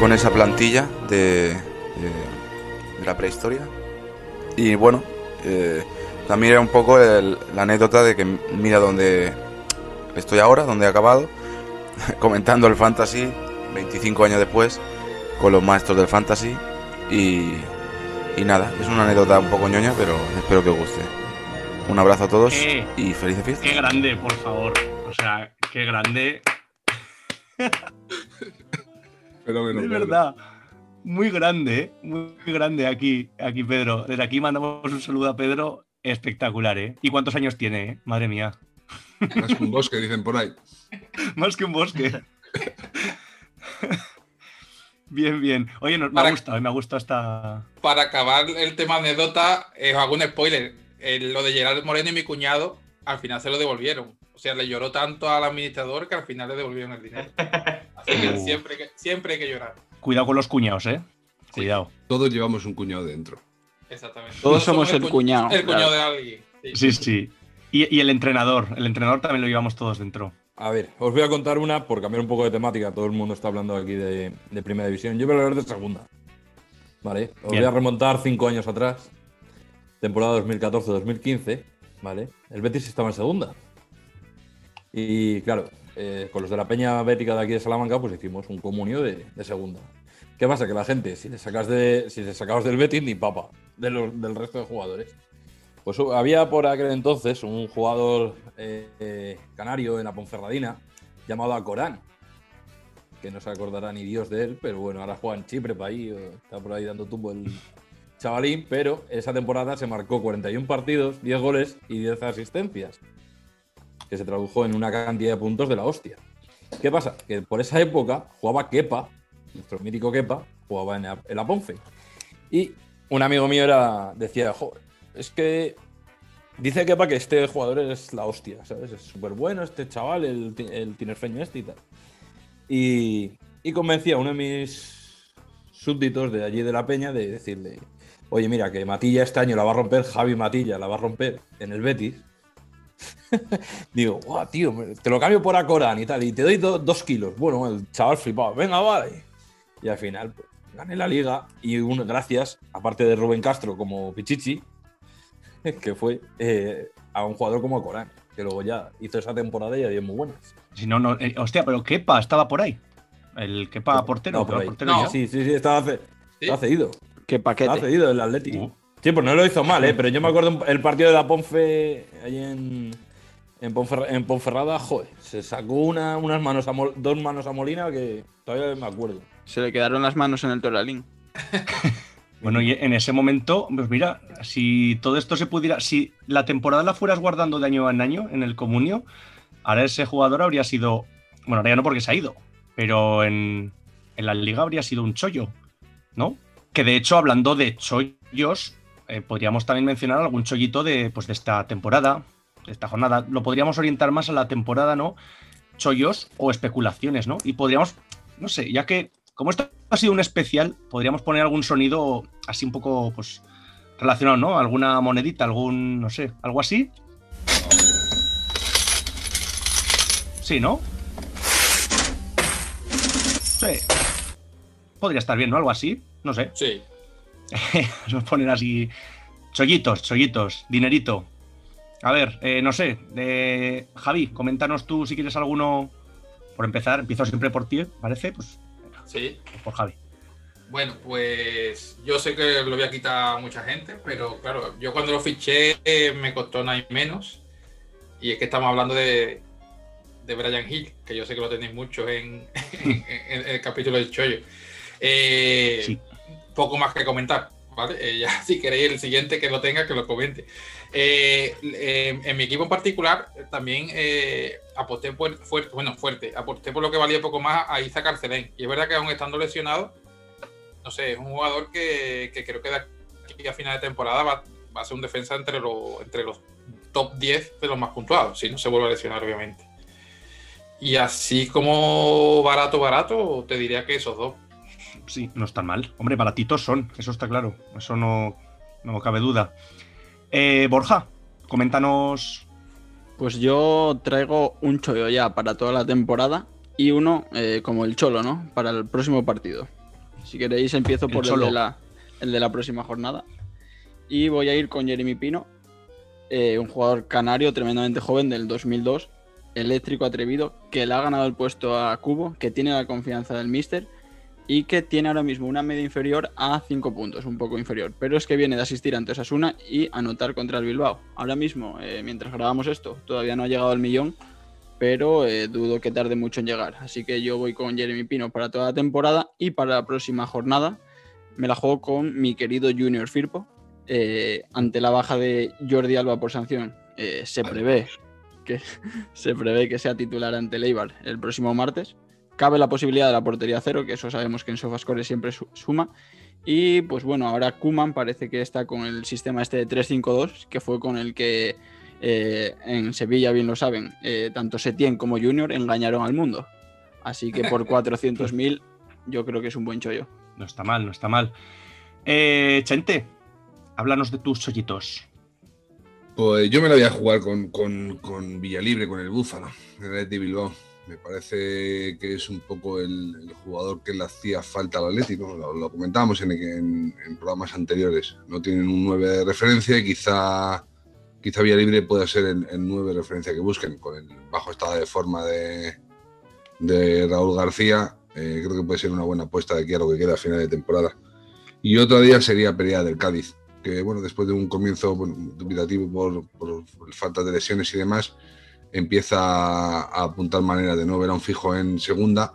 con esa plantilla de, de- la prehistoria. Y bueno, eh, también era un poco la anécdota de que mira dónde estoy ahora, dónde he acabado, comentando el fantasy 25 años después con los maestros del fantasy y, y nada, es una anécdota un poco ñoña, pero espero que os guste. Un abrazo a todos Eh, y felices fiestas. Qué grande, por favor. O sea, qué grande. Fenómeno, Es Pedro. verdad. Muy grande, muy grande aquí, aquí Pedro. Desde aquí mandamos un saludo a Pedro espectacular, ¿eh? ¿Y cuántos años tiene, eh? Madre mía. Más que un bosque, dicen por ahí. Más que un bosque. bien, bien. Oye, no- me Para- ha gustado, eh, me ha gustado esta. Para acabar el tema anécdota, eh, os hago un spoiler. Eh, lo de Gerard Moreno y mi cuñado, al final se lo devolvieron. O sea, le lloró tanto al administrador que al final le devolvieron el dinero. Así que Uh. siempre, que siempre hay que llorar. Cuidado con los cuñados, ¿eh? Cuidado. Todos llevamos un cuñado dentro. Exactamente. Todos somos el cu- cuñado, El cuñado claro. de alguien. sí. Sí, sí. Y, y el entrenador. El entrenador también lo llevamos todos dentro. A ver, os voy a contar una por cambiar un poco de temática. Todo el mundo está hablando aquí de, de primera división. Yo voy a hablar de segunda. Vale, os Bien. voy a remontar cinco años atrás. Temporada 2014-2015. Vale, el Betis estaba en segunda. Y claro, eh, con los de la Peña Bética de aquí de Salamanca, pues hicimos un comunio de, de segunda. ¿Qué pasa? Que la gente, si le sacas de, si le sacabas del Betis, ni papa, de los- del resto de jugadores. Pues hu- había por aquel entonces un jugador eh, eh, canario en la Ponferradina llamado Acorán, que no se acordará ni Dios de él, pero bueno, ahora juega en Chipre, para ahí, o está por ahí dando tumbo el chavalín, pero esa temporada se marcó 41 partidos, 10 goles y 10 asistencias, que se tradujo en una cantidad de puntos de la hostia. ¿Qué pasa? Que por esa época jugaba Kepa, nuestro mítico Kepa, jugaba en la, Ponfe. Y un amigo mío era, decía, "Jo, es que dice Kepa que este jugador es la hostia, ¿sabes? Es súper bueno este chaval, el, el tinerfeño este y tal. Y, y convencí a uno de mis súbditos de allí de la peña de decirle, oye, mira, que Matilla este año la va a romper, Javi Matilla la va a romper en el Betis. Digo, guau, tío, te lo cambio por Acorán y tal, y te doy do- dos kilos. Bueno, el chaval flipado, venga, vale. Y al final, pues, gané la liga y un, gracias, aparte de Rubén Castro como Pichichi, que fue eh, a un jugador como Acorán, que luego ya hizo esa temporada y es muy buenas. Si no, no. eh, hostia, pero Kepa estaba por ahí. El Kepa portero. No, por ¿quedó ahí. portero No. ya? Sí, sí, sí, estaba, ce- Sí. estaba cedido. Qué Estaba paquete. cedido el Atlético. Uh. Sí, pues no lo hizo mal, ¿eh? Pero yo me acuerdo el partido de la Ponfe ahí en, en, Ponferra- en Ponferrada, joder, se sacó una, unas manos a Mol- dos manos a Molina que todavía me acuerdo. Se le quedaron las manos en el Toralín. Bueno, y en ese momento, pues mira, si todo esto se pudiera, si la temporada la fueras guardando de año en año en el comunio, ahora ese jugador habría sido, bueno, ahora ya no porque se ha ido, pero en, en la liga habría sido un chollo, ¿no? Que de hecho, hablando de chollos, eh, podríamos también mencionar algún chollito de, pues, de esta temporada, de esta jornada. Lo podríamos orientar más a la temporada, ¿no? Chollos o especulaciones, ¿no? Y podríamos, no sé, ya que como esto ha sido un especial, podríamos poner algún sonido así un poco, pues, relacionado, ¿no? Alguna monedita, algún, no sé, algo así. Sí, ¿no? Sí. Podría estar bien, ¿no? Algo así, no sé. Sí. Nos ponen así. Chollitos, chollitos, dinerito. A ver, eh, no sé. eh, Javi, coméntanos tú si quieres alguno. Por empezar, empiezo siempre por ti, ¿parece? Pues Sí. por Javi. Bueno, pues yo sé que lo voy a quitar a mucha gente, pero claro, yo cuando lo fiché eh, me costó nada y menos. Y es que estamos hablando de, de Brian Hill, que yo sé que lo tenéis muchos en, en- en el capítulo del Chollo. Eh, Sí. Poco más que comentar, Eh, ya si queréis el siguiente que lo tenga, que lo comente. Eh, eh, en mi equipo en particular, eh, también aposté por, fuerte, bueno, fuerte, aposté por lo que valía poco más a Isa Carcelén. Y es verdad que aún estando lesionado, no sé, es un jugador que, que creo que de aquí a final de temporada va, va a ser un defensa entre, los entre los top 10 de los más puntuados, si no se vuelve a lesionar, obviamente. Y así como barato, barato, te diría que esos dos. Sí, no están mal. Hombre, baratitos son, eso está claro. Eso no, no cabe duda. Eh, Borja, coméntanos. Pues yo traigo un chollo ya para toda la temporada y uno eh, como el cholo, ¿no? Para el próximo partido. Si queréis empiezo por el, de la, el de la próxima jornada. Y voy a ir con Jeremy Pino, eh, un jugador canario tremendamente joven del 2002, eléctrico, atrevido, que le ha ganado el puesto a Cubo, que tiene la confianza del Mister y que tiene ahora mismo una media inferior a 5 puntos, un poco inferior. Pero es que viene de asistir ante Osasuna y anotar contra el Bilbao. Ahora mismo, eh, mientras grabamos esto, todavía no ha llegado al millón, pero eh, dudo que tarde mucho en llegar. Así que yo voy con Jeremy Pino para toda la temporada y para la próxima jornada me la juego con mi querido Junior Firpo. Eh, ante la baja de Jordi Alba por sanción, se prevé que se prevé que sea titular ante el Eibar el próximo martes. Cabe la posibilidad de la portería cero, que eso sabemos que en Sofascore siempre su- suma. Y pues bueno, ahora Kuman parece que está con el sistema este de 3-5-2, que fue con el que eh, en Sevilla, bien lo saben, eh, tanto Setién como Junior engañaron al mundo. Así que por 400.000 yo creo que es un buen chollo. No está mal, no está mal. Eh, Chente, háblanos de tus chollitos. Pues yo me la voy a jugar con, con, con Villalibre, con el Búfalo, el Athletic Bilbao. Me parece que es un poco el, jugador que le hacía falta al Atlético. Lo, lo comentábamos en, en- programas anteriores. No tienen un 9 de referencia y quizá, quizá Villalibre pueda ser el, el 9 de referencia que busquen. Con el bajo estado de forma de, Raúl García, eh, creo que puede ser una buena apuesta de aquí a lo que queda a final de temporada. Y otro día sería Perea del Cádiz que bueno, después de un comienzo dubitativo por- por falta de lesiones y demás, empieza a, a apuntar maneras de no era un fijo en segunda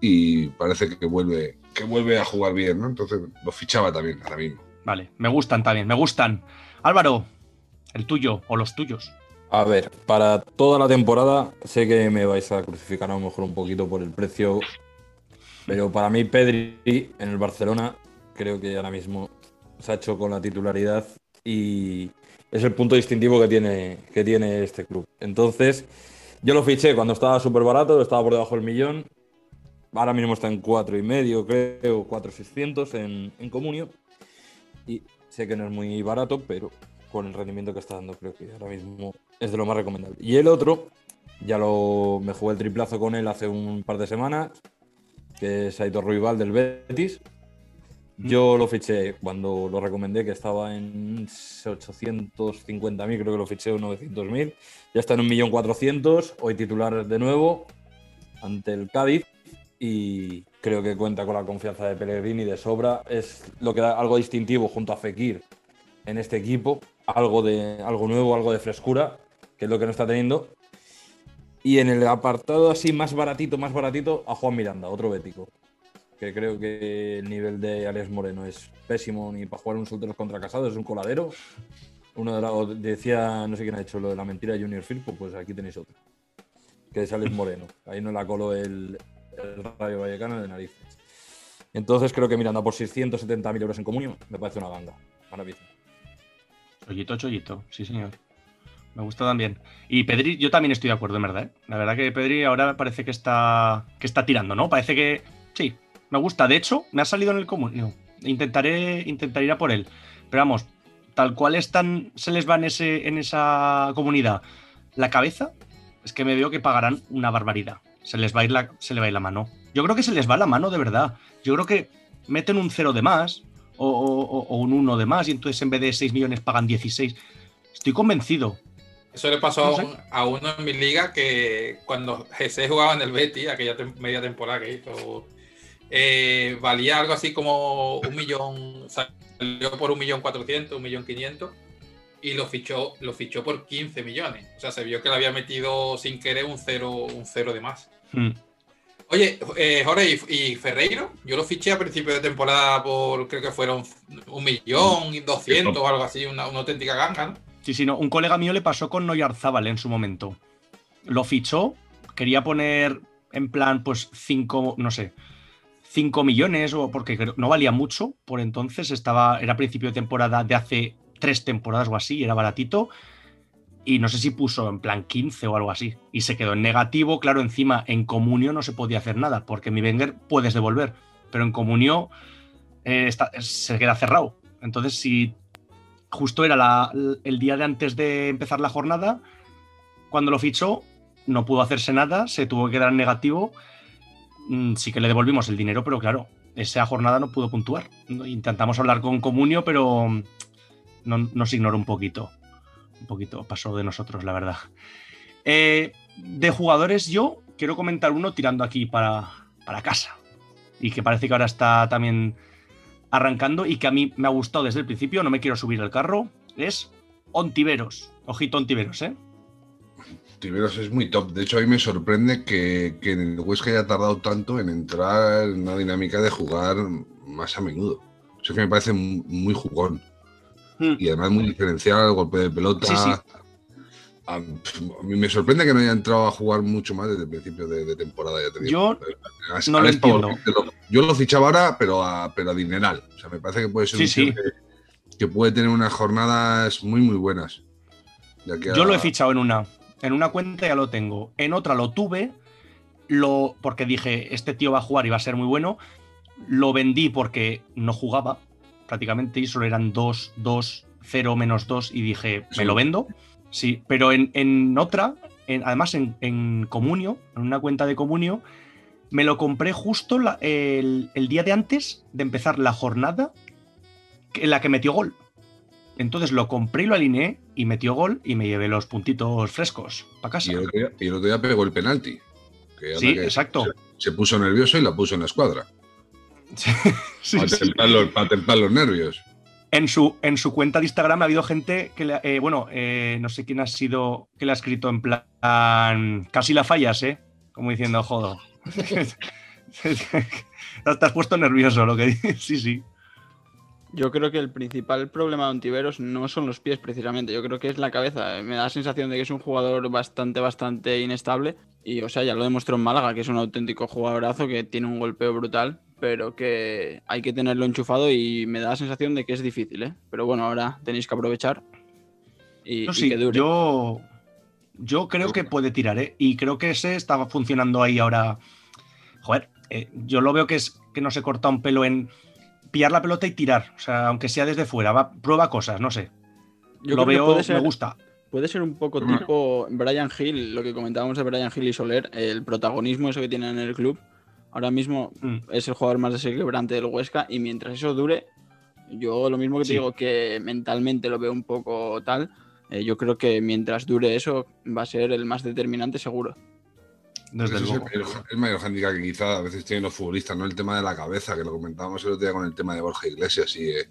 y parece que vuelve, que vuelve a jugar bien, ¿no? Entonces lo fichaba también ahora mismo. Vale, me gustan también, me gustan. Álvaro, el tuyo o los tuyos. A ver, para toda la temporada sé que me vais a crucificar a lo mejor un poquito por el precio, pero para mí Pedri en el Barcelona creo que ahora mismo se ha hecho con la titularidad y es el punto distintivo que tiene, que tiene este club. Entonces, yo lo fiché cuando estaba súper barato, estaba por debajo del millón, ahora mismo está en cuatro y medio, creo, 4.600 en, en Comunio y sé que no es muy barato, pero con el rendimiento que está dando, creo que ahora mismo es de lo más recomendable. Y el otro, ya lo me jugué el triplazo con él hace un par de semanas, que es Aitor Ruibal del Betis. Yo lo fiché cuando lo recomendé, que estaba en 850.000, creo que lo fiché en 900.000. Ya está en 1.400.000, hoy titular de nuevo ante el Cádiz y creo que cuenta con la confianza de Pellegrini de sobra. Es lo que da algo distintivo junto a Fekir en este equipo, algo, de, algo nuevo, algo de frescura, que es lo que no está teniendo. Y en el apartado así más baratito, más baratito, a Juan Miranda, otro bético. Que creo que el nivel de Alex Moreno es pésimo ni para jugar un solteros contra casados, es un coladero. Uno de la- decía, no sé quién ha hecho lo de la mentira Junior Firpo, pues aquí tenéis otro. Que es Alex Moreno. Ahí no la coló el, el Rayo Vallecano de narices. Entonces creo que Miranda por 670.000 euros en comunio me parece una ganga. Maravilloso. Chollito, chollito, sí señor. Me gusta también. Y Pedri, yo también estoy de acuerdo, en verdad. ¿eh? La verdad que Pedri ahora parece que está, que está tirando, ¿no? Parece que sí, me gusta. De hecho, me ha salido en el comunio. Intentaré, intentaré ir a por él. Pero vamos, tal cual están, se les va en, ese, en esa comunidad la cabeza, es que me veo que pagarán una barbaridad. Se les va a ir la, se le va a ir la mano. Yo creo que se les va la mano de verdad. Yo creo que meten un cero de más o, o- o un 1 de más y entonces en vez de 6 millones pagan 16. Estoy convencido. Eso le pasó a, No sé. un- a uno en mi liga que cuando Jesse jugaba en el Betty, aquella tem- media temporada que hizo, eh, valía algo así como un millón, salió por un millón cuatrocientos, un millón quinientos y lo fichó, lo fichó por 15 millones. O sea, se vio que le había metido sin querer un cero, un cero de más. Hmm. Oye, eh, Jorge y, y Ferreiro, yo lo fiché a principio de temporada por creo que fueron un millón y doscientos o algo así, una, una auténtica ganga, ¿no? Sí, sí, no. Un colega mío le pasó con Noyarzábal en su momento. Lo fichó, quería poner en plan, pues, 5, no sé, 5 millones, o porque no valía mucho por entonces, estaba, era principio de temporada de hace tres temporadas o así, era baratito. Y no sé si puso en plan 15 o algo así. Y se quedó en negativo, claro, encima en comunio no se podía hacer nada, porque mi Wenger puedes devolver, pero en comunio eh, se queda cerrado. Entonces, si justo era el día de antes de empezar la jornada, cuando lo fichó, no pudo hacerse nada, se tuvo que quedar en negativo. Mm, Sí que le devolvimos el dinero, pero claro, esa jornada no pudo puntuar. Intentamos hablar con Comunio, pero mm, no- nos ignoró un poquito. Un poquito pasó de nosotros, la verdad. Eh, de jugadores, yo quiero comentar uno tirando aquí para, para casa. Y que parece que ahora está también arrancando y que a mí me ha gustado desde el principio, no me quiero subir al carro, es Ontiveros. Ojito Ontiveros, ¿eh? Tiberos es muy top. De hecho, a mí me sorprende que, que en el Huesca haya tardado tanto en entrar en una dinámica de jugar más a menudo. Eso es que me parece mu- muy jugón. Hmm. Y además muy diferencial, el golpe de pelota. Sí, sí. A, a mí me sorprende que no haya entrado a jugar mucho más desde el principio de, de temporada. Ya te digo. Yo no ahora lo entiendo. Yo lo fichaba ahora, pero a, pero a dineral. O sea, me parece que puede ser Sí, un sí. que, que puede tener unas jornadas muy, muy buenas. A- Yo lo he fichado en una. En una cuenta ya lo tengo. En otra lo tuve. Lo, porque dije, este tío va a jugar y va a ser muy bueno. Lo vendí porque no jugaba prácticamente y solo eran 2, 2, 0, menos 2 y dije, me lo vendo. Sí, pero en, en otra, en- además en, en Comunio, en una cuenta de Comunio, me lo compré justo la- el, el día de antes de empezar la jornada en la que metió gol. Entonces lo compré y lo alineé y metió gol y me llevé los puntitos frescos para casa. Y el, otro día, y el otro día pegó el penalti. Que Sí, que exacto. Se, se puso nervioso y la puso en la escuadra. Sí, para, sí. templar los, para templar los nervios. En su, en su cuenta de Instagram ha habido gente que, le, eh, bueno, eh, no sé quién ha sido, que le ha escrito en plan, casi la fallas, ¿eh? Como diciendo, jodo. Te has puesto nervioso lo que dices, sí, sí. Yo creo que el principal problema de Ontiveros no son los pies precisamente, yo creo que es la cabeza. Me da la sensación de que es un jugador bastante, bastante inestable y, o sea, ya lo demostró en Málaga, que es un auténtico jugadorazo, que tiene un golpeo brutal, pero que hay que tenerlo enchufado y me da la sensación de que es difícil, ¿eh? Pero bueno, ahora tenéis que aprovechar y, que dure. yo, yo creo que puede tirar, ¿eh? Y creo que ese está funcionando ahí ahora. Joder, eh, yo lo veo que es que no se corta un pelo en pillar la pelota y tirar. O sea, aunque sea desde fuera, va, prueba cosas, no sé. Yo lo creo que veo, puede ser- me gusta. Puede ser un poco Mm. tipo Brian Hill, lo que comentábamos de Brian Hill y Soler, el protagonismo eso que tienen en el club. Ahora mismo Mm. es el jugador más desequilibrante del Huesca y mientras eso dure, yo lo mismo que te Sí. digo que mentalmente lo veo un poco tal, eh, yo creo que mientras dure eso va a ser el más determinante seguro. Desde Ese es el mayor, el mayor hándicap que quizá a veces tienen los futbolistas, ¿no? El tema de la cabeza, que lo comentábamos el otro día con el tema de Borja Iglesias y, eh,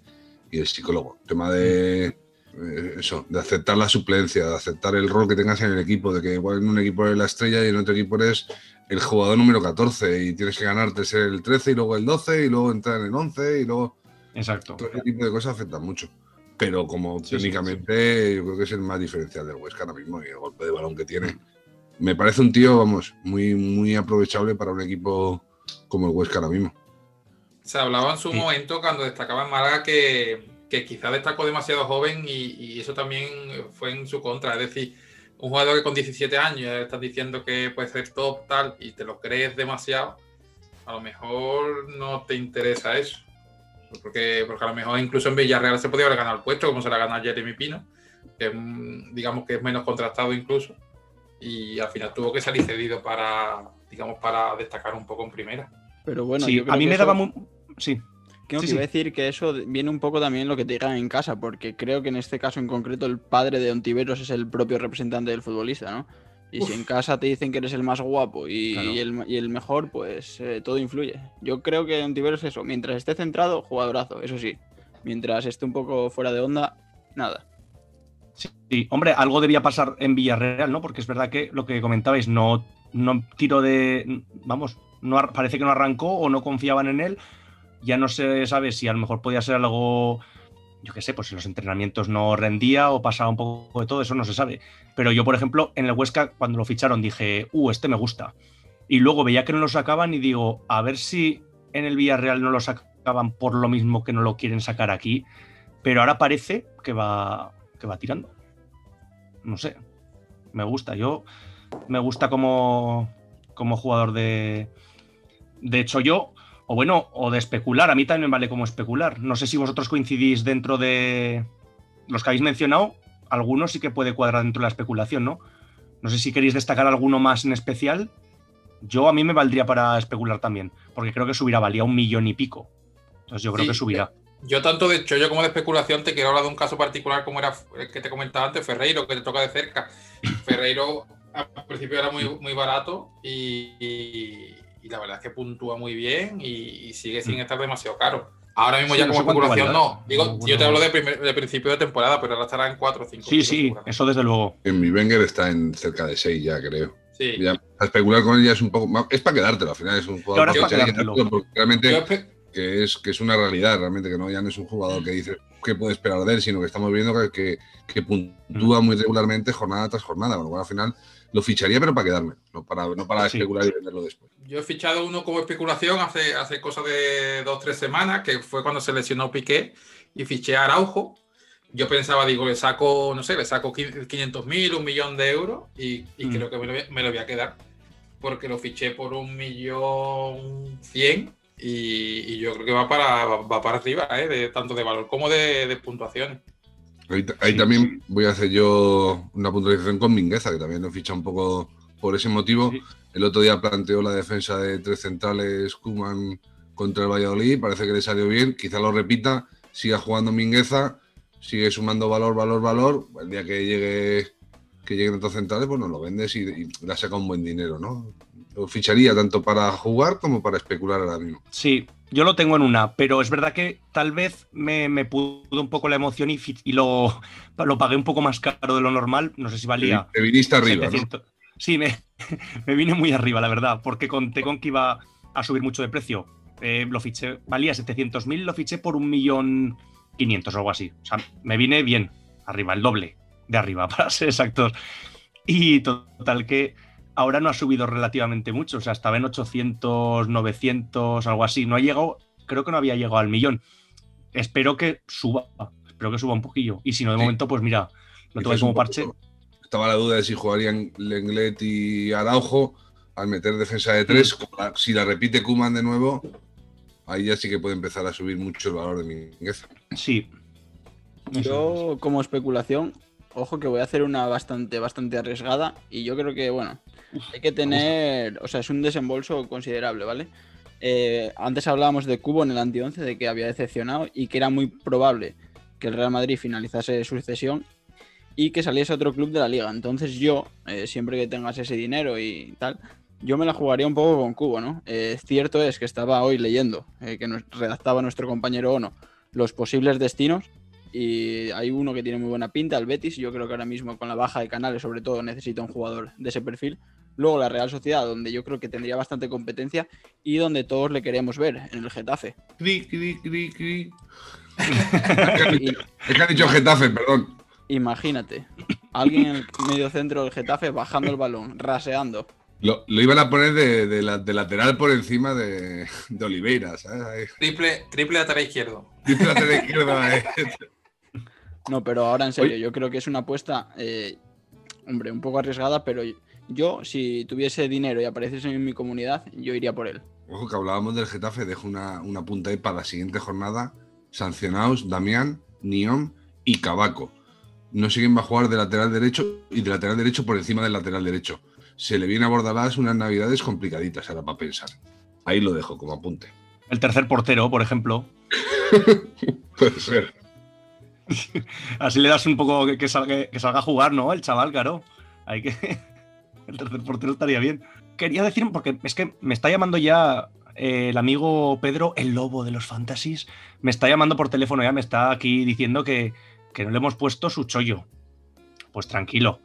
y el psicólogo. El tema de, eh, eso, de aceptar la suplencia, de aceptar el rol que tengas en el equipo, de que igual en un equipo eres la estrella y en otro equipo eres el jugador número 14 y tienes que ganarte ser el 13 y luego el 12 y luego entrar en el 11 y luego Exacto. todo ese tipo de cosas afectan mucho. Pero como Sí, sí, técnicamente yo creo que es el más diferencial del Huesca ahora mismo y el golpe de balón que tiene. Me parece un tío, vamos, muy, muy aprovechable para un equipo como el Huesca ahora mismo. Se hablaba en su Sí. momento cuando destacaba en Málaga que, que quizá destacó demasiado joven y, y eso también fue en su contra. Es decir, un jugador que con 17 años estás diciendo que puede ser top, tal, y te lo crees demasiado, a lo mejor no te interesa eso. Porque, porque a lo mejor incluso en Villarreal se podía haber ganado el puesto, como se la gana Jeremy Pino, que digamos que es menos contrastado incluso. Y al final tuvo que salir cedido para, digamos, para destacar un poco en primera. Pero bueno, sí, yo creo a mí que me eso- daba muy. Sí, Creo Sí, que sí. iba a decir que eso viene un poco también lo que te digan en casa, porque creo que en este caso en concreto el padre de Ontiveros es el propio representante del futbolista, ¿no? Y si en casa te dicen que eres el más guapo y, Claro. y el, y el mejor, pues eh, todo influye. Yo creo que Ontiveros es eso, mientras esté centrado, jugadorazo, eso sí. Mientras esté un poco fuera de onda, nada. Sí, hombre, algo debía pasar en Villarreal, ¿no? Porque es verdad que lo que comentabais, no, no tiro de. Vamos, no, ar- parece que no arrancó o no confiaban en él. Ya no se sabe si a lo mejor podía ser algo. Yo qué sé, pues en los entrenamientos no rendía o pasaba un poco de todo, eso no se sabe. Pero yo, por ejemplo, en el Huesca, cuando lo ficharon, dije, uh, este me gusta. Y luego veía que no lo sacaban y digo, a ver si en el Villarreal no lo sacaban por lo mismo que no lo quieren sacar aquí. Pero ahora parece que va, que va tirando. No sé. Me gusta. Yo me gusta como, como jugador de. De hecho, yo. O bueno, o de especular. A mí también me vale como especular. No sé si vosotros coincidís dentro de. Los que habéis mencionado. Algunos sí que puede cuadrar dentro de la especulación, ¿no? No sé si queréis destacar alguno más en especial. Yo a mí me valdría para especular también. Porque creo que subirá, valía un millón y pico. Entonces yo creo Sí, que subirá. Yo tanto de chollo como de especulación te quiero hablar de un caso particular como era el que te comentaba antes, Ferreiro, que te toca de cerca. Ferreiro al principio era muy, muy barato y, y- y la verdad es que puntúa muy bien y, y sigue sin estar demasiado caro. Ahora mismo Mm. Sí, ya no como sé especulación no. Digo, No, yo te hablo de, primer- de principio de temporada, pero ahora estará en 4 o 5. Sí, sí, eso desde luego. En mi Wenger está en cerca de 6 ya, creo. Sí. Ya, a especular con él ya es un poco más. Es para quedártelo, al final es un jugador Ahora es para quedártelo. porque realmente que es, que es una realidad, realmente, que no, ya no es un jugador que dice qué puede esperar de él, sino que estamos viendo que, que, que puntúa muy regularmente jornada tras jornada. Con lo cual, al final lo ficharía, pero para quedarme, no para, no para Sí. especular y venderlo después. Yo he fichado uno como especulación hace, hace cosa de dos o tres semanas, que fue cuando se lesionó Piqué y fiché a Araujo. Yo pensaba, digo, le saco, no sé, le saco 500 mil, un millón de euros y, y Mm. creo que me lo, voy- me lo voy a quedar porque lo fiché por un millón cien y, y yo creo que va para, va, va para arriba, ¿eh? de, tanto de valor como de, de puntuaciones. Ahí, ahí Sí, también voy a hacer yo una puntualización con Mingueza, que también lo ficha un poco por ese motivo. Sí. El otro día planteó la defensa de tres centrales Kuman contra el Valladolid, parece que le salió bien, quizá lo repita, siga jugando Mingueza, sigue sumando valor, valor, valor. El día que llegue que lleguen otros centrales, pues nos lo vendes y, y le saca un buen dinero, ¿no? Lo ficharía tanto para jugar como para especular ahora mismo. Sí, yo lo tengo en una, pero es verdad que tal vez me, me pudo un poco la emoción y, lo, lo pagué un poco más caro de lo normal. No sé si valía. Te viniste arriba, ¿no? 700. Sí, me, me vine muy arriba, la verdad, porque conté con que iba a subir mucho de precio. Eh, lo fiché, valía 700.000, lo fiché por un millón 500 o algo así. O sea, me vine bien, arriba, el doble de arriba, para ser exactos. Y total que ahora no ha subido relativamente mucho, o sea, estaba en 800, 900, algo así. No ha llegado, creo que no había llegado al millón. Espero que suba, espero que suba un poquillo. Y si no, de Sí. momento, pues mira, lo tengo como poco- parche. Estaba la duda de si jugarían Lenglet y Araujo al meter defensa de tres. Si la repite Kuman de nuevo, ahí ya sí que puede empezar a subir mucho el valor de Mingueza. Sí. Yo, como especulación, ojo que voy a hacer una bastante, bastante arriesgada. Y yo creo que, bueno, hay que tener. O sea, es un desembolso considerable, ¿vale? Eh, antes hablábamos de Cubo en el anti-11, de que había decepcionado y que era muy probable que el Real Madrid finalizase su cesión y que saliese otro club de la liga. Entonces, yo, eh, siempre que tengas ese dinero y tal, yo me la jugaría un poco con Cubo, ¿no? Eh, cierto es que estaba hoy leyendo, eh, que nos redactaba nuestro compañero Ono, los posibles destinos Y hay uno que tiene muy buena pinta, el Betis. Yo creo que ahora mismo con la baja de canales, sobre todo, necesita un jugador de ese perfil. Luego la Real Sociedad, donde yo creo que tendría bastante competencia y donde todos le queremos ver, en el Getafe. Cri, cri, cri, cri. Es que ha dicho Getafe, perdón. imagínate, alguien en el medio centro del Getafe bajando el balón, raseando. Lo, lo iban a poner de, de la- de lateral por encima de, de Oliveira. Triple, triple lateral izquierdo. Dice lateral izquierda. eh. No, pero ahora en serio, yo creo que es una apuesta, eh, hombre, un poco arriesgada, pero yo, si tuviese dinero y apareciese en mi comunidad, yo iría por él. Ojo que hablábamos del Getafe, dejo una, una punta ahí para la siguiente jornada. Sancionados Damián, Niom y Cabaco. No sé quién va a jugar de lateral derecho y de lateral derecho por encima del lateral derecho. Se le viene a Bordalás unas navidades complicaditas ahora para pensar. Ahí lo dejo como apunte. El tercer portero, por ejemplo. Puede ser. Así le das un poco que, que salga, que salga a jugar, ¿no? El chaval, claro. Hay que. El tercer portero estaría bien. Quería decir, porque es que me está llamando ya eh, el amigo Pedro, el lobo de los fantasies. Me está llamando por teléfono ya, me está aquí diciendo que, que no le hemos puesto su chollo. Pues tranquilo.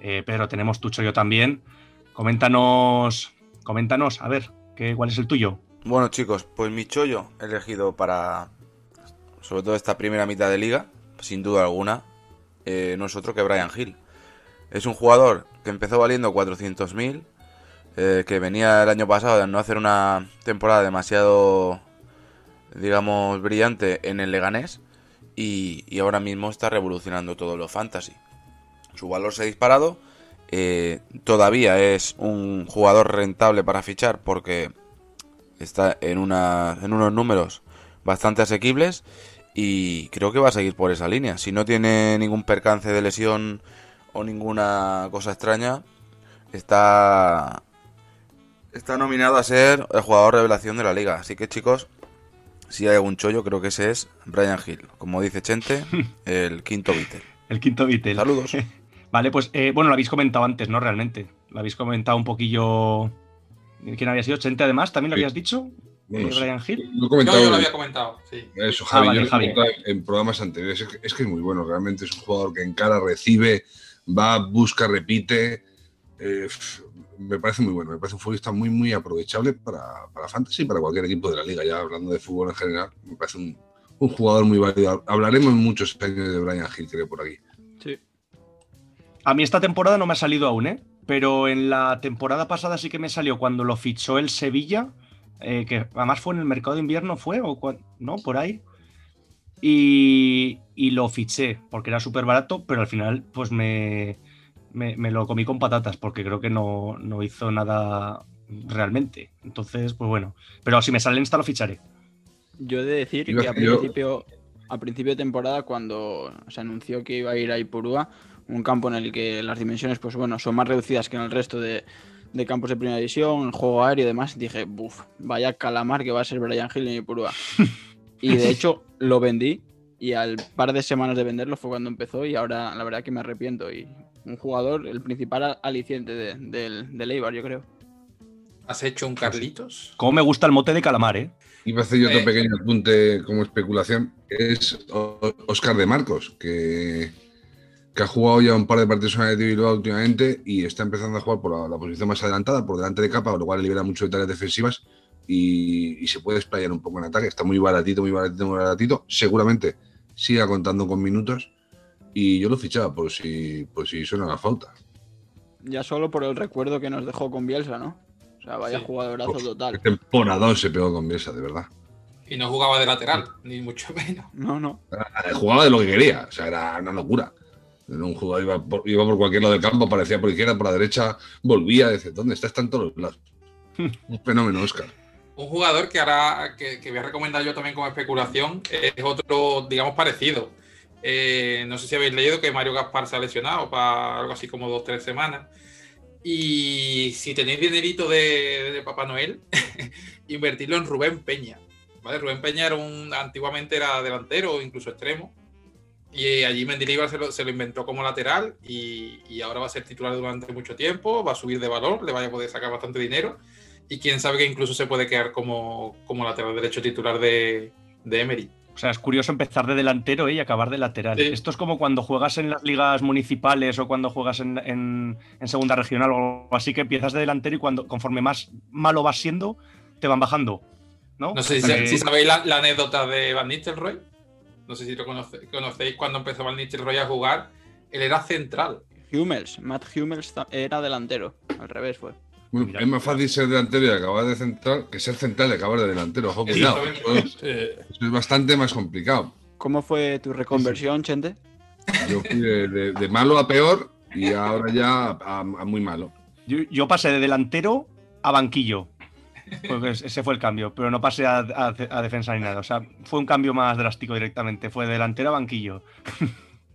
Eh, Pedro, tenemos tu chollo también. Coméntanos. Coméntanos, a ver, ¿qué, ¿cuál es el tuyo? Bueno, chicos, pues mi chollo elegido para. Sobre todo esta primera mitad de liga, sin duda alguna. eh, no es otro que Brian Hill. Es un jugador que empezó valiendo 400.000. eh, que venía el año pasado de no hacer una temporada demasiado. digamos, brillante en el Leganés. Y, y ahora mismo está revolucionando todo lo fantasy. Su valor se ha disparado. eh, todavía es un jugador rentable para fichar porque está en, una, en unos números bastante asequibles y creo que va a seguir por esa línea. Si no tiene ningún percance de lesión o ninguna cosa extraña, está, está nominado a ser el jugador revelación de la liga. Así que chicos, si hay algún chollo, creo que ese es Brian Hill. Como dice Chente, el quinto Beatle. El quinto Beatle. Saludos. Vale, pues eh, bueno, lo habéis comentado antes, ¿no? Realmente. Lo habéis comentado un poquillo. ¿Quién había sido? ¿Chente además? ¿También lo Sí. habías dicho? Bueno, Eh. Brian Hill. Lo he Yo, lo en- había comentado, sí. Eso, Ah, Javi, vale, yo lo Javi. en programas anteriores. Es que, es que es muy bueno, realmente es un jugador que encara, recibe, va, busca, repite. Eh, me parece muy bueno, me parece un futbolista muy, muy aprovechable para, para Fantasy y para cualquier equipo de la liga. Ya hablando de fútbol en general, me parece un, jugador muy válido. Hablaremos muchos años de Brian Hill, creo, por aquí. Sí. A mí esta temporada no me ha salido aún, ¿eh? Pero en la temporada pasada sí que me salió cuando lo fichó el Sevilla, eh, que además fue en el mercado de invierno, ¿fue? ¿O no? Por ahí. Y, y lo fiché porque era súper barato, pero al final pues me, me, me lo comí con patatas porque creo que no, no hizo nada realmente. Entonces, pues bueno. Pero si me sale en esta lo ficharé. Yo he de decir que a yo- principio, a principio de temporada, cuando se anunció que iba a ir a Ipurúa, un campo en el que las dimensiones pues bueno, son más reducidas que en el resto de, de campos de primera división, el juego aéreo y demás, dije, buf, vaya calamar que va a ser Brian Hill en Ipurúa. y de hecho lo vendí y al par de semanas de venderlo fue cuando empezó y ahora la verdad que me arrepiento. Y un jugador, el principal al- aliciente de- del, del Eibar, yo creo. ¿Has hecho un Carlitos? Cómo me gusta el mote de calamar, ¿eh? Iba a hacer yo otro Eh. pequeño apunte como especulación. Es Oscar de Marcos, que, que ha jugado ya un par de partidos en el de Bilbao últimamente y está empezando a jugar por la, la posición más adelantada, por delante de capa, lo cual libera mucho de tareas defensivas y, y se puede explayar un poco en ataque. Está muy baratito, muy baratito, muy baratito. Seguramente siga contando con minutos y yo lo fichaba por si, por si suena la falta. Ya solo por el recuerdo que nos dejó con Bielsa, ¿no? O sea, vaya Sí. jugadorazo Uf, total. Temporadón se pegó con Bielsa, de verdad. Y no jugaba de lateral, ni mucho menos. No, no. Jugaba de lo que quería, o sea, era una locura. Era un jugador iba por, iba por cualquier lado del campo, aparecía por izquierda, por la derecha, volvía, dice, ¿dónde está? Está en todos los lados. Un fenómeno, Oscar. Un jugador que ahora que, que voy a recomendar yo también como especulación es otro, digamos, parecido. Eh, no sé si habéis leído que Mario Gaspar se ha lesionado para algo así como dos o tres semanas. Y si tenéis dinerito de, Papá Noel, invertirlo en Rubén Peña. ¿vale? Rubén Peña era un, antiguamente era delantero incluso extremo. Y allí Mendilibar se lo, se lo inventó como lateral y ahora va a ser titular durante mucho tiempo, va a subir de valor, le vaya a poder sacar bastante dinero y quién sabe que incluso se puede quedar como, como lateral derecho titular de, de Emery. O sea, es curioso empezar de delantero ¿eh? y acabar de lateral. Sí. Esto es como cuando juegas en las ligas municipales o cuando juegas en, en- en segunda regional o algo así, que empiezas de delantero y cuando conforme más malo vas siendo, te van bajando. ¿No? No sé si, sabéis la, la anécdota de Van Nistelrooy. No sé si lo conoce- conocéis cuando empezó Van Nistelrooy a jugar. Él era central. Hummels, Matt Hummels era delantero. Al revés fue. Bueno, es más fácil ser delantero y acabar de central que ser central y acabar de delantero. Ojo, cuidado. Eso es, eso es bastante más complicado. ¿Cómo fue tu reconversión, Chente? Yo fui de, de- de malo a peor y ahora ya a, a muy malo. Yo, yo pasé de delantero a banquillo. Pues ese fue el cambio, pero no pasé a, a- a defensa ni nada. O sea, fue un cambio más drástico directamente. Fue de delantero a banquillo.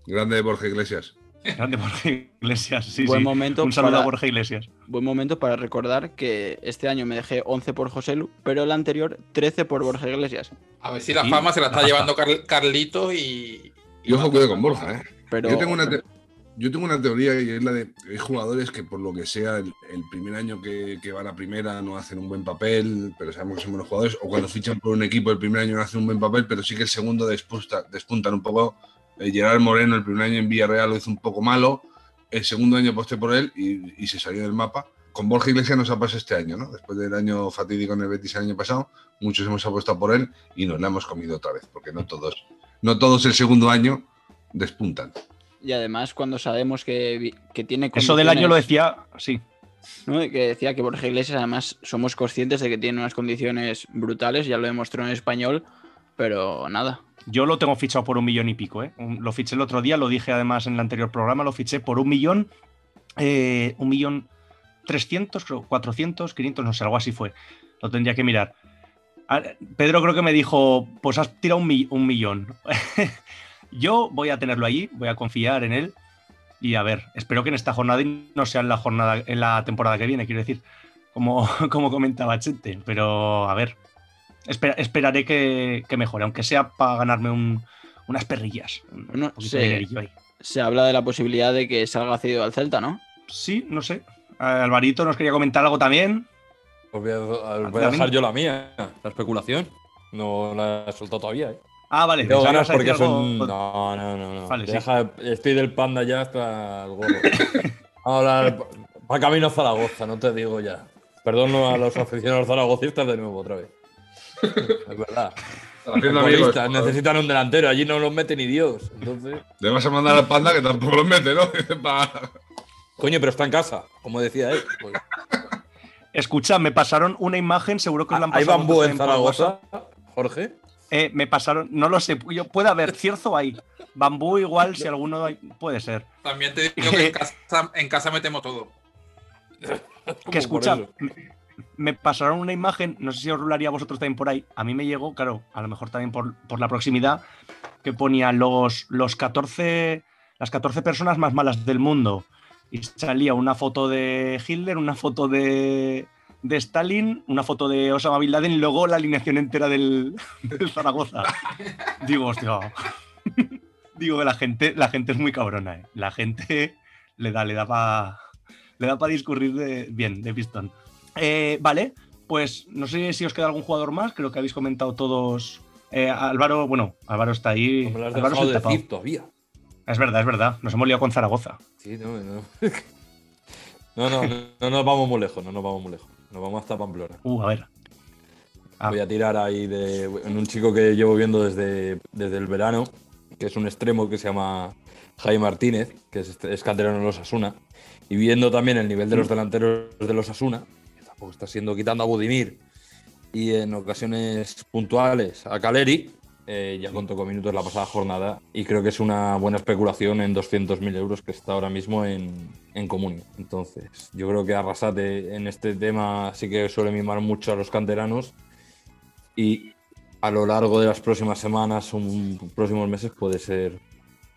Grande Borja Iglesias. Grande Borja Iglesias, sí, Buen sí. momento Un saludo para- a Borja Iglesias. Buen momento para recordar que este año me dejé 11 por Joselu, pero el anterior 13 por Borja Iglesias. A ver si la fama se la está la llevando Carl- Carlitos y. Y ojo, cuidado con Borja, ¿eh? Pero Yo tengo una, te- yo tengo una teoría y es la de hay jugadores que por lo que sea el, el primer año que, que van a primera no hacen un buen papel, pero sabemos que son buenos jugadores, o cuando fichan por un equipo el primer año no hacen un buen papel, pero sí que el segundo despunta, despuntan un poco. Eh, Gerard Moreno el primer año en Villarreal lo hizo un poco malo, el segundo año aposté por él y, y se salió del mapa. Con Borja Iglesias nos ha pasado este año, ¿no? Después del año fatídico en el Betis el año pasado, muchos hemos apostado por él y nos la hemos comido otra vez, porque no todos, no todos el segundo año despuntan. y además cuando sabemos que, que tiene Eso del año lo decía, sí. ¿no? que decía que Borja Iglesias además somos conscientes de que tiene unas condiciones brutales, ya lo demostró en español, pero nada. Yo lo tengo fichado por un millón y pico, ¿eh? Lo fiché el otro día, lo dije además en el anterior programa, lo fiché por un millón, eh, un millón trescientos, creo, cuatrocientos, quinientos, no sé, algo así fue. Lo tendría que mirar. Pedro creo que me dijo, pues has tirado un, mi- un millón. Yo voy a tenerlo allí, voy a confiar en él y a ver, espero que en esta jornada y no sea en la jornada, en la temporada que viene, quiero decir, como, como comentaba Chente, pero a ver, espera- esperaré que, que mejore, aunque sea para ganarme un- unas perrillas. Bueno, de. Se habla de la posibilidad de que salga cedido al Celta, ¿no? Sí, no sé. Alvarito nos quería comentar algo también. Os voy a, os voy a También- dejar yo la mía, la especulación. No la he soltado todavía, ¿eh? Ah, vale. Tengo ganas porque algo- son. No, no, no. no. Vale, sí. Deja- Estoy del panda ya hasta el gorro. Ahora, para camino a Zaragoza, no te digo ya. Perdón a los aficionados zaragocistas de nuevo, otra vez. Es verdad. Necesitan un delantero, allí no los mete ni Dios. Entonces. Le vas a mandar al panda que tampoco lo mete, ¿no? Coño, pero está en casa, como decía él. Pues, Escucha, me pasaron una imagen, seguro que os la han ¿Hay pasado. bambú vosotros en Zaragoza. Jorge? Eh, me pasaron, no lo sé, yo, puede haber cierzo ahí. Bambú igual, si alguno hay, puede ser. También te digo que en casa, en casa metemos todo. Que escucha. Me, pasaron una imagen, no sé si os rularía vosotros también por ahí. A mí me llegó, claro, a lo mejor también por, por la proximidad, que ponía los, los 14, las 14 personas más malas del mundo. Y salía una foto de Hitler, una foto de, de Stalin, una foto de Osama Bin Laden y luego la alineación entera del, del Zaragoza. Digo, hostia. Digo que la gente, la gente es muy cabrona, ¿eh? La gente le da, le da para le da para discurrir bien, de pistón. Eh, vale, pues no sé si os queda algún jugador más, creo que habéis comentado todos. Eh, Álvaro, bueno, Álvaro está ahí. No me lo has Álvaro dejado decir todavía. Es verdad, es verdad. Nos hemos liado con Zaragoza. Sí, no, no. No, no, no, no nos vamos muy lejos, no nos vamos muy lejos. Nos vamos hasta Pamplona. Uh, a ver. Ah. Voy a tirar ahí de, en un chico que llevo viendo desde, desde el verano, que es un extremo que se llama Jaime Martínez, que es, es canterano de los Asuna. Y viendo también el nivel de los delanteros de los Asuna, tampoco está siendo quitando a Budimir y en ocasiones puntuales a Caleri, eh, ya contó con minutos la pasada jornada y creo que es una buena especulación en 200.000 euros que está ahora mismo en, en Comunio. Entonces, yo creo que Arrasate en este tema sí que suele mimar mucho a los canteranos y a lo largo de las próximas semanas o próximos meses puede ser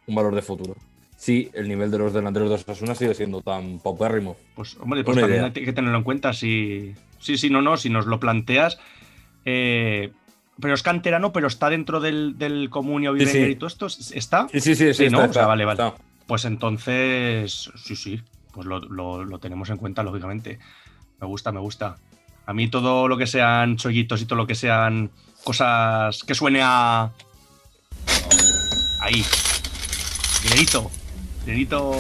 un valor de futuro. Sí, el nivel de los delanteros de Osasuna sigue siendo tan paupérrimo. Pues, hombre, pues Una también idea. hay que tenerlo en cuenta. Si, sí, sí, no, no, si nos lo planteas. eh, pero es canterano, pero está dentro del, del comunio Sí, y todo esto. ¿Está? Sí, sí, sí, Sí, ¿no? O sea, vale, vale. está. Pues entonces, sí, sí, pues lo, lo- lo tenemos en cuenta, lógicamente. Me gusta, me gusta. A mí todo lo que sean chollitos y todo lo que sean cosas que suene a, Ahí. Dinerito. Dinerito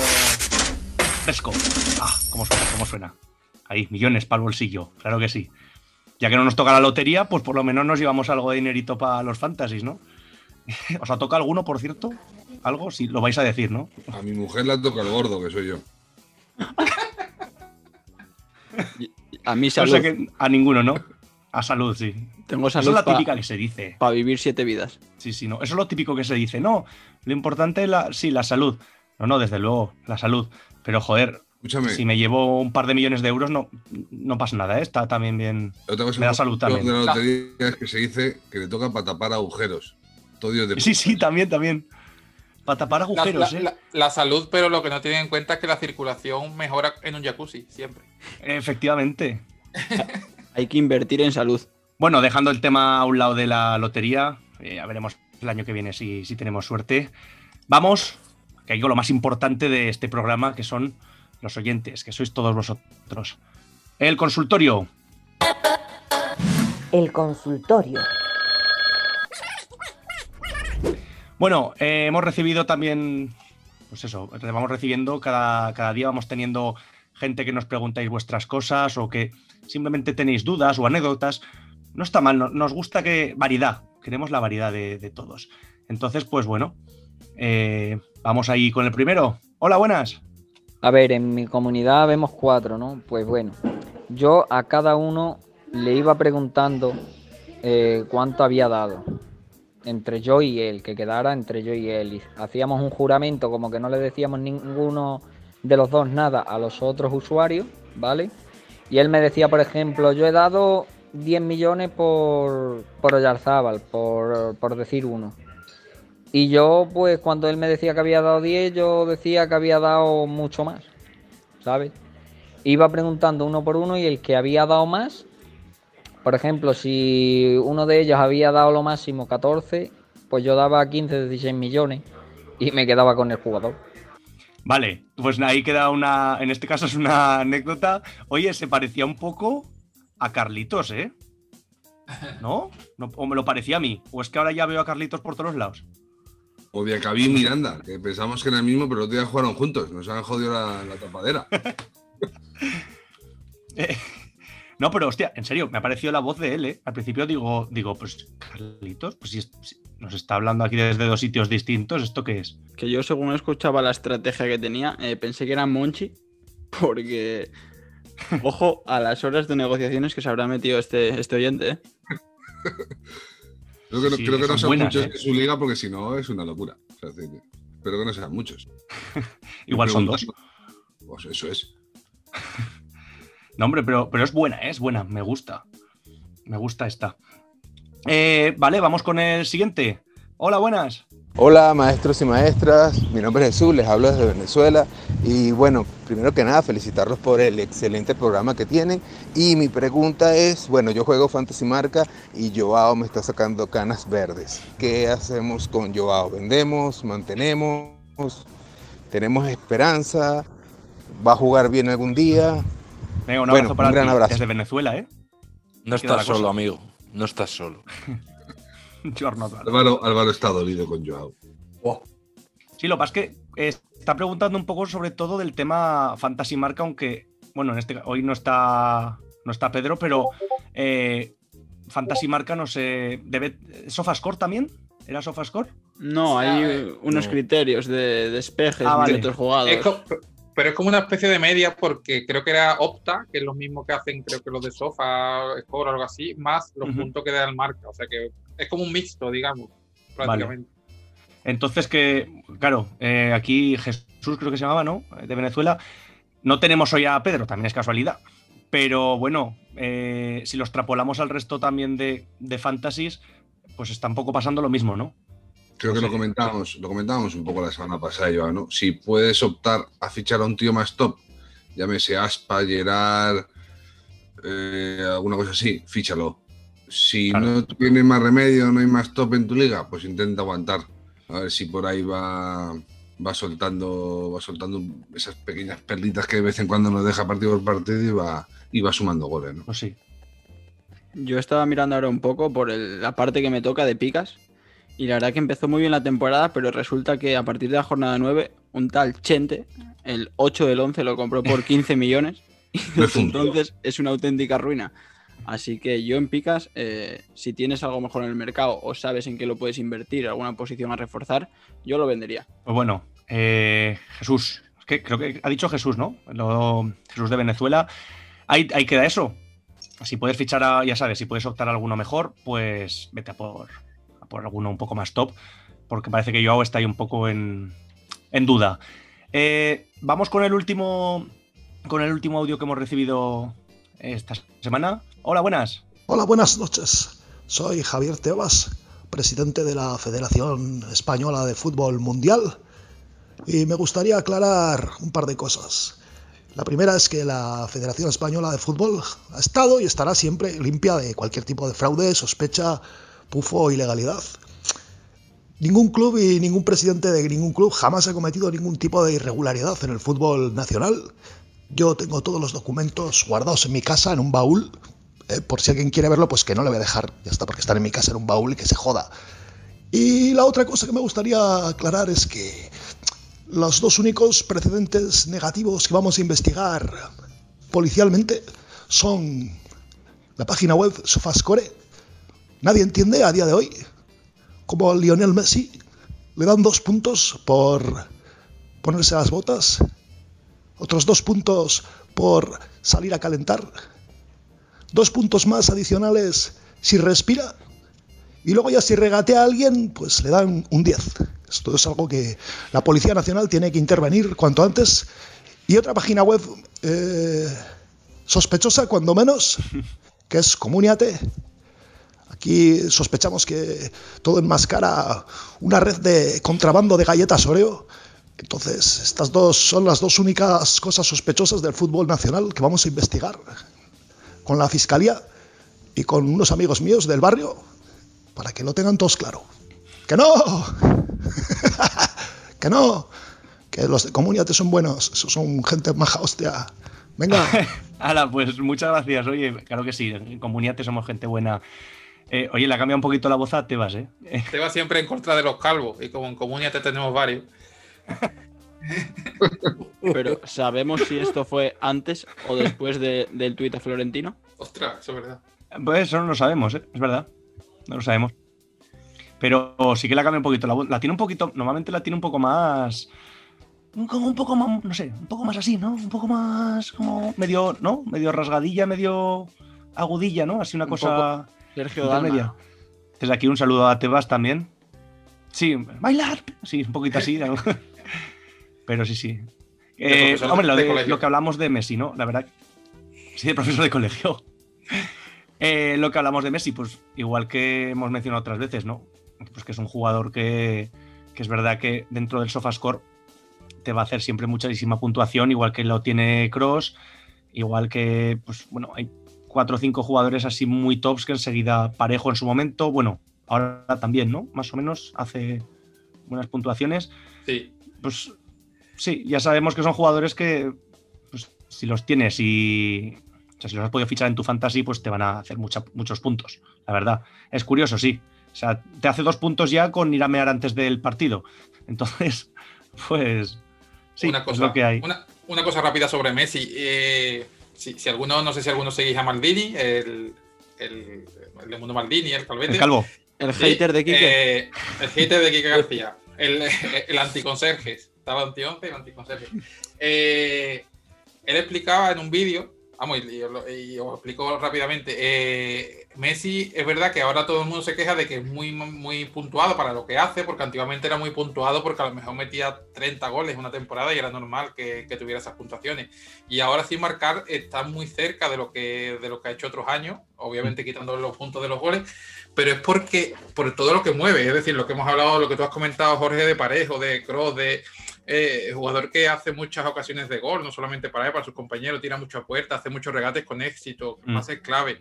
fresco. Ah, cómo suena, cómo suena. Ahí, millones para el bolsillo, claro que sí. Ya que no nos toca la lotería, pues por lo menos nos llevamos algo de dinerito para los fantasies, ¿no? ¿Os ha tocado alguno, por cierto? ¿Algo? Sí, lo vais a decir, ¿no? A mi mujer le toca el gordo, que soy yo. A mí O salud. sea que a ninguno, ¿no? A salud, sí. Tengo Eso salud es la para típica que se dice. vivir siete vidas. Sí, sí, no. Eso es lo típico que se dice. No, lo importante es la, sí, la salud. No, no, desde luego, la salud. Pero joder, Escúchame, si me llevo un par de millones de euros, no, no pasa nada, ¿eh? Está también bien. me da salud de también. la lotería es que se dice que le toca para tapar agujeros. Todo Dios de Sí, sí, también, también. Para tapar La, agujeros, la- ¿eh? la- la salud, pero lo que no tienen en cuenta es que la circulación mejora en un jacuzzi, siempre. Efectivamente. Hay que invertir en salud. Bueno, dejando el tema a un lado de la lotería, eh, ya veremos el año que viene si, si tenemos suerte. Vamos, que con lo más importante de este programa, que son los oyentes, que sois todos vosotros. El consultorio. El consultorio. Bueno, eh, hemos recibido también, pues eso, vamos recibiendo, cada, cada día vamos teniendo gente que nos preguntáis vuestras cosas o que simplemente tenéis dudas o anécdotas. No está mal, no- nos gusta que variedad, queremos la variedad de, de todos. Entonces, pues bueno, eh, vamos ahí con el primero. Hola, buenas. A ver, en mi comunidad vemos cuatro, ¿no? Pues bueno, yo a cada uno le iba preguntando eh, cuánto había dado. Entre yo y él, que quedara entre yo y él. Y hacíamos un juramento como que no le decíamos ninguno de los dos nada a los otros usuarios, ¿vale? Y él me decía, por ejemplo, yo he dado 10 millones por, por Oyarzábal, por, por decir uno. Y yo, pues, cuando él me decía que había dado 10, yo decía que había dado mucho más, ¿sabes? Iba preguntando uno por uno y el que había dado más, por ejemplo, si uno de ellos había dado lo máximo 14, pues yo daba 15, 16 millones y me quedaba con el jugador. Vale, pues ahí queda una, en este caso es una anécdota. Oye, se parecía un poco a Carlitos, ¿eh? ¿No? ¿No? ¿O me lo parecía a mí? ¿O es que ahora ya veo a Carlitos por todos lados? O de Acabí Miranda, que pensamos que era el mismo, pero los días jugaron juntos. Nos han jodido la, la tapadera. Eh, no, pero hostia, en serio, me ha parecido la voz de él, ¿eh? Al principio digo, digo, pues Carlitos, pues si, es- si nos está hablando aquí desde dos sitios distintos, ¿esto qué es? Que yo, según escuchaba la estrategia que tenía, eh, pensé que era Monchi, porque. Ojo a las horas de negociaciones que se habrá metido este, este oyente. ¿eh? Creo que Sí, creo que no buenas, muchos ¿eh? en su liga, porque si no es una locura. O sea, espero que no sean muchos. Igual son dos. Pues eso es. No, hombre, pero, pero es buena, ¿eh? es buena, me gusta. Me gusta esta. Eh, vale, vamos con el siguiente. Hola, buenas. Hola maestros y maestras, mi nombre es Jesús, les hablo desde Venezuela y bueno, primero que nada felicitarlos por el excelente programa que tienen y mi pregunta es, bueno, yo juego Fantasy Marca y Joao me está sacando canas verdes. ¿Qué hacemos con Joao? ¿Vendemos? ¿Mantenemos? ¿Tenemos esperanza? ¿Va a jugar bien algún día? Venga, un Bueno, abrazo para un gran ti, abrazo. Desde Venezuela, ¿eh? No estás solo, amigo. No estás solo. Alvaro. Álvaro, Álvaro está dolido con Joao. Sí, lo que pasa es que eh, está preguntando un poco sobre todo del tema Fantasy Marca, aunque, bueno, en este hoy no está, no está Pedro, pero eh, Fantasy Marca no sé. Debe, ¿Sofascore también? ¿Era Sofascore? No, hay eh, unos no. criterios de despejes, Ah, vale. minutos jugados. Es co- pero es como una especie de media porque creo que era Opta, que es lo mismo que hacen, creo que los de Sofa, Score o algo así, más los puntos que da el marca. O sea que es como un mixto, digamos, prácticamente. Entonces, que, claro, eh, aquí Jesús creo que se llamaba, ¿no? De Venezuela. No tenemos hoy a Pedro, también es casualidad. Pero bueno, eh, si lo extrapolamos al resto también de, de fantasies, pues está un poco pasando lo mismo, ¿no? Creo que Sí. lo comentábamos, lo comentábamos un poco la semana pasada, Joao, ¿no? Si puedes optar a fichar a un tío más top, llámese Aspa, Gerard, eh, alguna cosa así, fíchalo. Si Claro. no tienes más remedio, no hay más top en tu liga, pues intenta aguantar. A ver si por ahí va, va soltando, va soltando esas pequeñas perlitas que de vez en cuando nos deja partido por partido y va, y va sumando goles, ¿no? Pues sí. Yo estaba mirando ahora un poco por el- la parte que me toca de picas Y la verdad que empezó muy bien la temporada, pero resulta que a partir de la jornada 9, un tal Chente, el 8 del 11, lo compró por 15 millones. Y desde entonces es una auténtica ruina. Así que yo en picas, eh, si tienes algo mejor en el mercado o sabes en qué lo puedes invertir, alguna posición a reforzar, yo lo vendería. Pues bueno, eh, Jesús, es que creo que ha dicho Jesús, ¿no? Lo- Jesús de Venezuela. Ahí, queda eso. Si puedes fichar, a, ya sabes, si puedes optar a alguno mejor, pues vete a por, por alguno un poco más top, porque parece que Joao está ahí un poco en, en duda. Eh, vamos con el último con el último audio que hemos recibido esta semana. Hola, buenas. Hola, buenas noches. Soy Javier Tebas, presidente de la Federación Española de Fútbol Mundial, y me gustaría aclarar un par de cosas. La primera es que la Federación Española de Fútbol ha estado y estará siempre limpia de cualquier tipo de fraude, sospecha, pufo o ilegalidad. Ningún club y ningún presidente de ningún club jamás ha cometido ningún tipo de irregularidad en el fútbol nacional. Yo tengo todos los documentos guardados en mi casa en un baúl. Eh, por si alguien quiere verlo, pues que no le voy a dejar. Ya está, porque están en mi casa en un baúl y que se joda. Y la otra cosa que me gustaría aclarar es que los dos únicos precedentes negativos que vamos a investigar policialmente son la página web Sofascore. Nadie entiende a día de hoy cómo Lionel Messi le dan dos puntos por ponerse las botas, otros dos puntos por salir a calentar, dos puntos más adicionales si respira y luego ya si regatea a alguien, pues le dan un 10. Esto es algo que la Policía Nacional tiene que intervenir cuanto antes. Y otra página web eh, sospechosa, cuando menos, que es Comuniate. Aquí sospechamos que todo enmascara una red de contrabando de galletas Oreo. Entonces, estas dos son las dos únicas cosas sospechosas del fútbol nacional que vamos a investigar con la fiscalía y con unos amigos míos del barrio para que lo tengan todos claro. ¡Que no! ¡Que no! Que los de Comuniate son buenos, son gente maja, hostia. Venga. Hala, pues muchas gracias. Oye, claro que sí, en Comuniate somos gente buena. Eh, oye, le ha cambiado un poquito la voz a Tebas, ¿eh? Te va siempre en contra de los calvos y como en Comunia te tenemos varios. Pero ¿sabemos si esto fue antes o después de- del tuit de Florentino? Ostras, eso es verdad. Pues eso no lo sabemos, ¿eh? es verdad. No lo sabemos. Pero sí que le ha cambiado un poquito la voz. La tiene un poquito, normalmente la tiene un poco más. un- Como un poco más, no sé, un poco más así, ¿no? Un poco más como medio, ¿no? Medio rasgadilla, medio agudilla, ¿no? Así una Un cosa Sergio. Dalma. Desde aquí un saludo a Tebas también. Sí, bailar. Sí, un poquito así. Pero sí, sí. Eh, hombre, lo, de de- colegio. lo que hablamos de Messi, ¿no? La verdad. Sí, de profesor de colegio. Eh, lo que hablamos de Messi, pues igual que hemos mencionado otras veces, ¿no? Pues que es un jugador que, que es verdad que dentro del SofaScore te va a hacer siempre muchísima puntuación, igual que lo tiene Cross, igual que, pues bueno, hay cuatro o cinco jugadores así muy tops que enseguida parejo en su momento, bueno, ahora también, ¿no? Más o menos hace buenas puntuaciones. Sí. Pues sí, ya sabemos que son jugadores que, pues, si los tienes y. O sea, si los has podido fichar en tu fantasy, pues te van a hacer mucha- muchos puntos. La verdad. Es curioso, sí. O sea, te hace dos puntos ya con ir a mear antes del partido. Entonces, pues. Sí, una es cosa, lo que hay. Una, una cosa rápida sobre Messi. Eh, si, si alguno, no sé si alguno seguís a Maldini, el, el, el Mundo Maldini, el calvete. El calvo. El Sí, hater de Quique. eh, el hater de Quique García. El, el anticonserjes. Estaba anti-11 el anticonserje. Eh, él explicaba en un vídeo, vamos, y, y y os explico rápidamente. eh, Messi, es verdad que ahora todo el mundo se queja de que es muy, muy puntuado para lo que hace, porque antiguamente era muy puntuado porque a lo mejor metía 30 goles una temporada y era normal que, que tuviera esas puntuaciones. Y ahora sin marcar está muy cerca de lo que, de lo que ha hecho otros años, obviamente quitando los puntos de los goles, pero es porque por todo lo que mueve, es decir, lo que hemos hablado, lo que tú has comentado, Jorge, de Parejo, de Cross, de eh, jugador que hace muchas ocasiones de gol, no solamente para él, para sus compañeros, tira mucho a puerta, hace muchos regates con éxito, Mm. pases clave.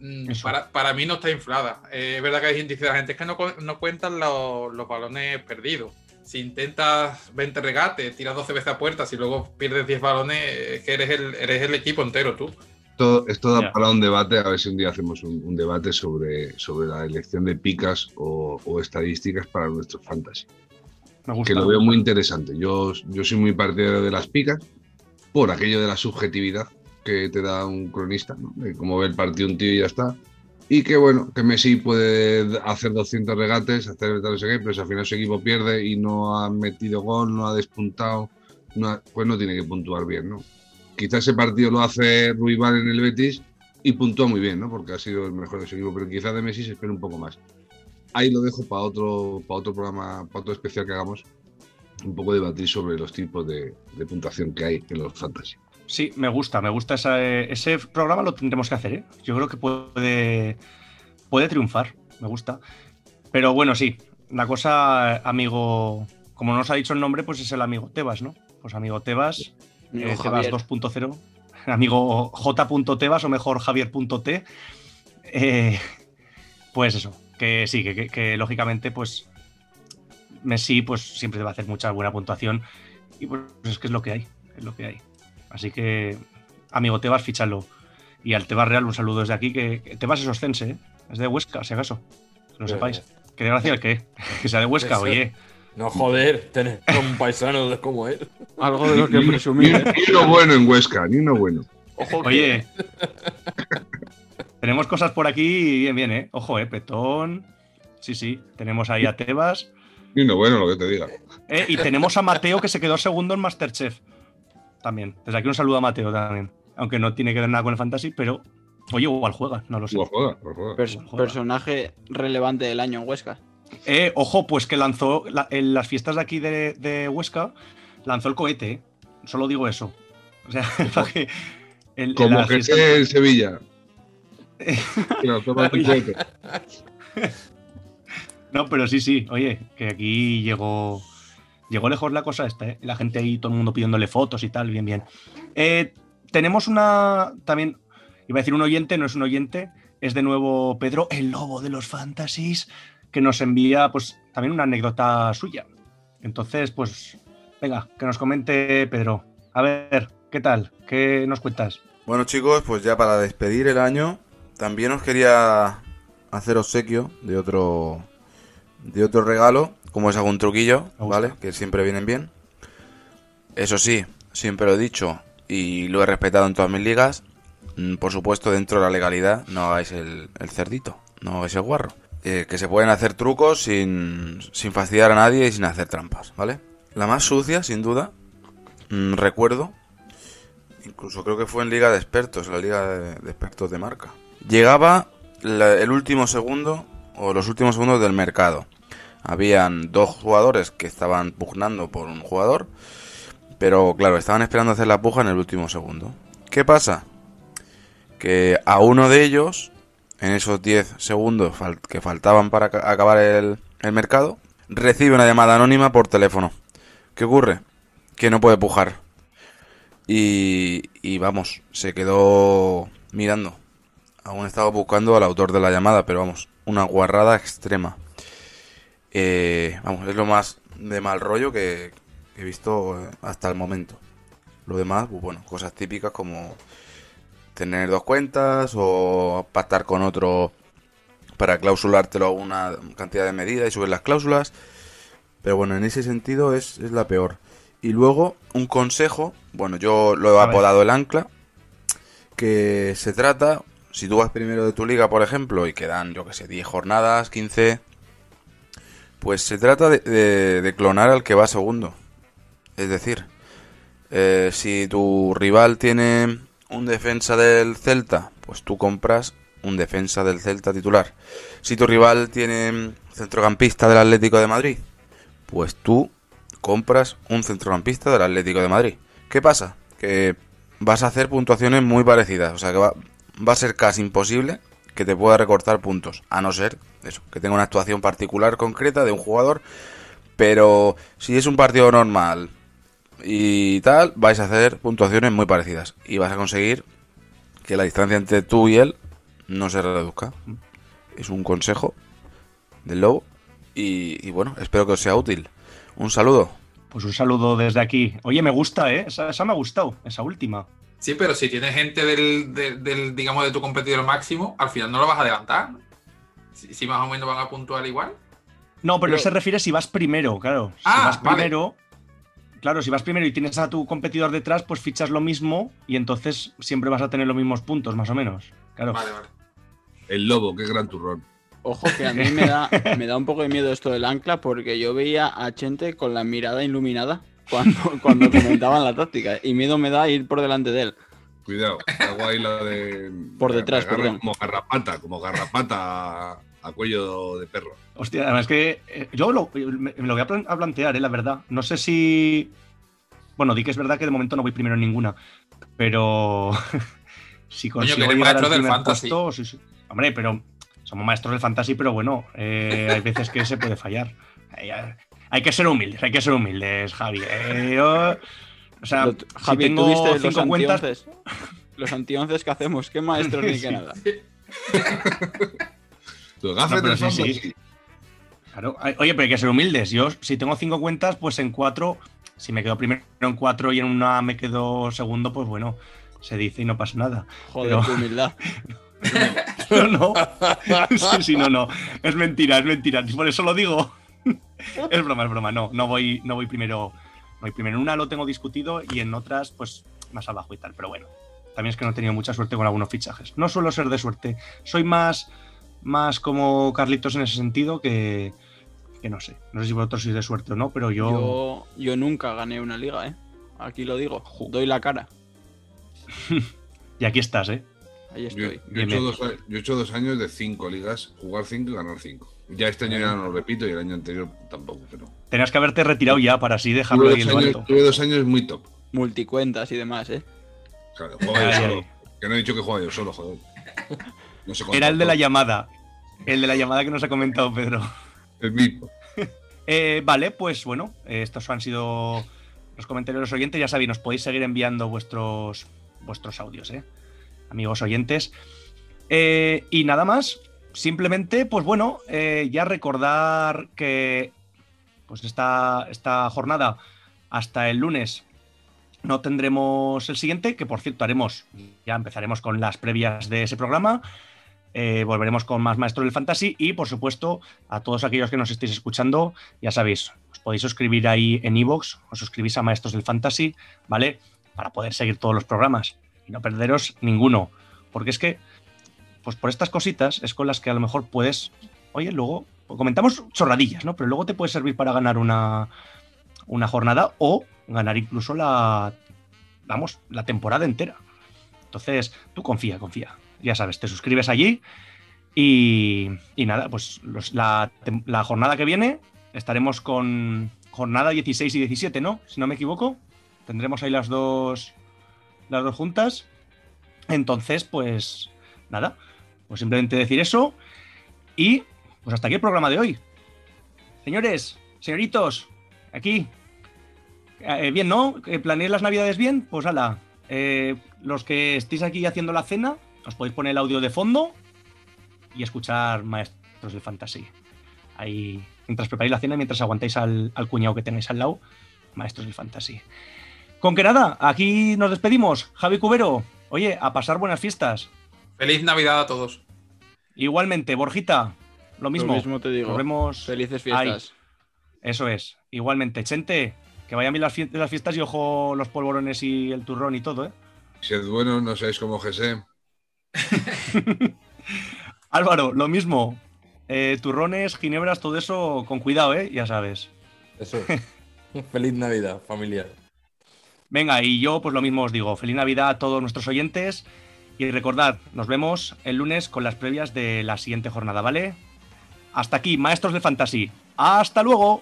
Mm. Para, para mí no está inflada. Eh, es verdad que hay gente que dice la gente es que no, no cuentan los, los balones perdidos. Si intentas 20 regates, tiras 12 veces a puertas y luego pierdes 10 balones, es que eres el, eres el equipo entero tú. Esto, esto da para un debate, a ver si un día hacemos un, un debate sobre, sobre la elección de picas o, o estadísticas para nuestros fantasy. Me gusta. Que lo veo muy interesante. Yo, yo soy muy partidario de las picas por aquello de la subjetividad que te da un cronista, ¿no? de cómo ve el partido un tío y ya está. Y que bueno, que Messi puede hacer 200 regates, hacer tal, no sé qué, pero si al final su equipo pierde y no ha metido gol, no ha despuntado, no ha- pues no tiene que puntuar bien, ¿no? Quizás ese partido lo hace Ruibal en el Betis y puntúa muy bien, ¿no? Porque ha sido el mejor de su equipo, pero quizás de Messi se espera un poco más. Ahí lo dejo para otro, para otro programa, para otro especial que hagamos, un poco debatir sobre los tipos de, de puntuación que hay en los fantasy. Sí, me gusta, me gusta esa- ese programa, lo tendremos que hacer, ¿eh? Yo creo que puede, puede triunfar, me gusta. Pero bueno, sí, la cosa, amigo, como nos ha dicho el nombre, pues es el amigo Tebas, ¿no? Pues amigo Tebas, Amigo eh, Tebas Javier. 2.0, amigo J.Tebas o mejor Javier.t. Eh, pues eso, que sí, que, que- que lógicamente, pues Messi pues siempre te va a hacer mucha buena puntuación y pues es que es lo que hay, es lo que hay. Así que, amigo Tebas, fichalo. Y al Tebas Real un saludo desde aquí, que, que Tebas es oscense, ¿eh? es de Huesca, si acaso, que lo Bien, sepáis. bien. Qué gracia el que, que sea de Huesca, Eso. oye. No joder, tener un paisano de- como él. Algo de lo que presumir. ¿eh? ni uno bueno en Huesca, ni uno bueno. Ojo que- Oye, tenemos cosas por aquí bien, bien, ¿eh? Ojo, ¿eh? Petón. Sí, sí, tenemos ahí a Tebas. Ni uno bueno, lo que te diga. Eh, y tenemos a Mateo que se quedó segundo en Masterchef. También. Desde aquí un saludo a Mateo también. Aunque no tiene que ver nada con el fantasy, pero. Oye, igual juega, no lo sé. Lo juega, lo juega. Pers- personaje relevante del año en Huesca. Eh, ojo, pues que lanzó la- en las fiestas de aquí de, de Huesca, lanzó el cohete. ¿eh? Solo digo eso. O sea, que. en Como que en Sevilla. Claro, toma tu Oye. cohete. No, pero sí, sí. Oye, que aquí llegó. Llegó lejos la cosa esta, ¿eh? La gente ahí, todo el mundo pidiéndole fotos y tal, bien, bien. Eh, tenemos una. También. Iba a decir un oyente, no es un oyente. Es de nuevo Pedro, el lobo de los fantasies, que nos envía, pues, también una anécdota suya. Entonces, pues. Venga, que nos comente Pedro. A ver, ¿qué tal? ¿Qué nos cuentas? Bueno chicos, pues ya para despedir el año, también os quería hacer obsequio de otro de otro regalo, como es algún truquillo. ¿vale? Que siempre vienen bien. Eso sí, siempre lo he dicho y lo he respetado en todas mis ligas. mm, Por supuesto, dentro de la legalidad, no hagáis el, el cerdito, no hagáis el guarro. Eh, que se pueden hacer trucos sin, sin fastidiar a nadie y sin hacer trampas, ¿vale? La más sucia, sin duda, mm, recuerdo, incluso creo que fue en Liga de Expertos, la Liga de, de Expertos de Marca. Llegaba el último segundo o los últimos segundos del mercado. Habían dos jugadores que estaban pugnando por un jugador, pero claro, estaban esperando hacer la puja en el último segundo. ¿Qué pasa? Que a uno de ellos, en esos 10 segundos que faltaban para ca- acabar el, el mercado, recibe una llamada anónima por teléfono. ¿Qué ocurre? Que no puede pujar. Y, y vamos, se quedó mirando. Aún estaba buscando al autor de la llamada, pero vamos, una guarrada extrema. Eh, vamos, es lo más de mal rollo que que he visto eh, hasta el momento. Lo demás, pues bueno, cosas típicas como tener dos cuentas o pactar con otro para clausulártelo a una cantidad de medidas y subir las cláusulas. Pero bueno, en ese sentido es, es la peor. Y luego, un consejo, bueno, yo lo he apodado el ancla, que se trata, si tú vas primero de tu liga, por ejemplo, y quedan, yo que sé, 10 jornadas, 15, pues se trata de, clonar al que va segundo. Es decir, eh, si tu rival tiene un defensa del Celta, pues tú compras un defensa del Celta titular. Si tu rival tiene centrocampista del Atlético de Madrid, pues tú compras un centrocampista del Atlético de Madrid. ¿Qué pasa? Que vas a hacer puntuaciones muy parecidas. O sea que va, va a ser casi imposible que te pueda recortar puntos. A no ser eso, que tenga una actuación particular concreta de un jugador. Pero si es un partido normal y tal, vais a hacer puntuaciones muy parecidas. Y vas a conseguir que la distancia entre tú y él no se reduzca. Es un consejo del lobo. Y, bueno, espero que os sea útil. Un saludo. Pues un saludo desde aquí. Oye, me gusta, ¿eh? Esa me ha gustado, esa última. Sí, pero si tienes gente del, del- del, digamos, de tu competidor máximo, al final no lo vas a adelantar. ¿no? Si, si más o menos van a puntuar igual. No, pero Pero- se refiere si vas primero, claro. Si Ah, vas vale. primero. Claro, si vas primero y tienes a tu competidor detrás, pues fichas lo mismo y entonces siempre vas a tener los mismos puntos, más o menos. Claro. Vale, vale. El lobo, qué gran turrón. Ojo que a mí me da, me da un poco de miedo esto del ancla porque yo veía a Chente con la mirada iluminada cuando, cuando comentaban la táctica y miedo me da ir por delante de él. Cuidado, hago ahí la de. Por detrás, agarra perdón. Como garrapata, como garrapata a, a cuello de perro. Hostia, además que eh, yo lo, me, me lo voy a, plan- a plantear, eh, la verdad. No sé si. Bueno, di que es verdad que de momento no voy primero en ninguna. Pero. si consigo eres llegar al maestro del primer fantasy. puesto, sí, sí. Hombre, pero somos maestros del fantasy, pero bueno, eh, hay veces que se puede fallar. Hay, que ser humildes, hay que ser humildes, Javi. Eh, yo- o sea, Lo- si Javi, tengo ¿tú viste los cinco cuentas, antionces? Los antionces que hacemos, qué maestros ni qué nada. Los No, sí, sí. Claro, oye, pero hay que ser humildes. Yo, si tengo cinco cuentas, pues en cuatro, si me quedo primero en cuatro y en una me quedo segundo, pues bueno, se dice y no pasa nada. Joder, Pero- qué humildad. No, no. Sí, sí, no, no. Es mentira, es mentira. Por eso lo digo. Es broma, es broma. No, no voy, no voy primero. Voy primero. En una lo tengo discutido y en otras, pues, más abajo y tal. Pero bueno. También es que no he tenido mucha suerte con algunos fichajes. No suelo ser de suerte. Soy más, más como Carlitos en ese sentido que, que no sé. No sé si vosotros sois de suerte o no, pero yo. Yo, yo nunca gané una liga, ¿eh? Aquí lo digo, doy la cara. Y aquí estás, ¿eh? Ahí Yo, estoy. yo he hecho dos, yo he hecho dos años de cinco ligas, jugar cinco y ganar cinco. Ya este año ya no lo repito y el año anterior tampoco, pero. Tenías que haberte retirado ya para así dejarlo Tuve ahí en lo años, alto. tuve dos años muy top. Multicuentas y demás, ¿eh? Claro, jugaba yo solo. Que no he dicho que jugaba yo solo, joder. No sé Era el de la llamada. El de la llamada que nos ha comentado Pedro. El mismo. Eh, vale, pues bueno, estos han sido los comentarios de los oyentes. Ya sabéis, nos podéis seguir enviando vuestros, vuestros audios, ¿eh? amigos oyentes. Eh, y nada más, simplemente, pues bueno, eh, ya recordar que pues esta, esta jornada hasta el lunes no tendremos el siguiente, que por cierto haremos, ya empezaremos con las previas de ese programa. Eh, volveremos con más Maestros del Fantasy y, por supuesto, a todos aquellos que nos estéis escuchando, ya sabéis, os podéis suscribir ahí en iVoox, os suscribís a Maestros del Fantasy, ¿vale? Para poder seguir todos los programas y no perderos ninguno. Porque es que, pues por estas cositas es con las que a lo mejor puedes, oye, luego comentamos chorradillas, ¿no? Pero luego te puede servir para ganar una, una jornada o ganar incluso la, vamos, la temporada entera. Entonces, tú confía, confía. Ya sabes, te suscribes allí y, y nada, pues la, la jornada que viene estaremos con jornada 16 y 17, ¿no? Si no me equivoco. Tendremos ahí las dos, las dos juntas. Entonces, pues nada, pues simplemente decir eso y pues hasta aquí el programa de hoy. Señores, señoritos, aquí. Eh, bien, ¿no? Eh, ¿Planeéis las navidades bien? Pues ala. eh, los que estéis aquí haciendo la cena, os podéis poner el audio de fondo y escuchar Maestros del Fantasy. Ahí, mientras preparáis la cena, mientras aguantáis al, al cuñado que tenéis al lado, Maestros del Fantasy. Con que nada, aquí nos despedimos. Javi Cubero, oye, a pasar buenas fiestas. Feliz Navidad a todos. Igualmente, Borjita, lo mismo. Lo mismo te digo. Nos vemos. Felices ahí. fiestas. Eso es. Igualmente, Chente, que vayan bien las, las fiestas y ojo los polvorones y el turrón y todo, ¿eh? Sed buenos, no seáis como José. Álvaro, lo mismo. Eh, turrones, ginebras, todo eso con cuidado, ¿eh? Ya sabes. Eso. Feliz Navidad, familia. Venga, y yo pues lo mismo os digo. Feliz Navidad a todos nuestros oyentes. Y recordad, nos vemos el lunes con las previas de la siguiente jornada, ¿vale? Hasta aquí, maestros de fantasy. ¡Hasta luego!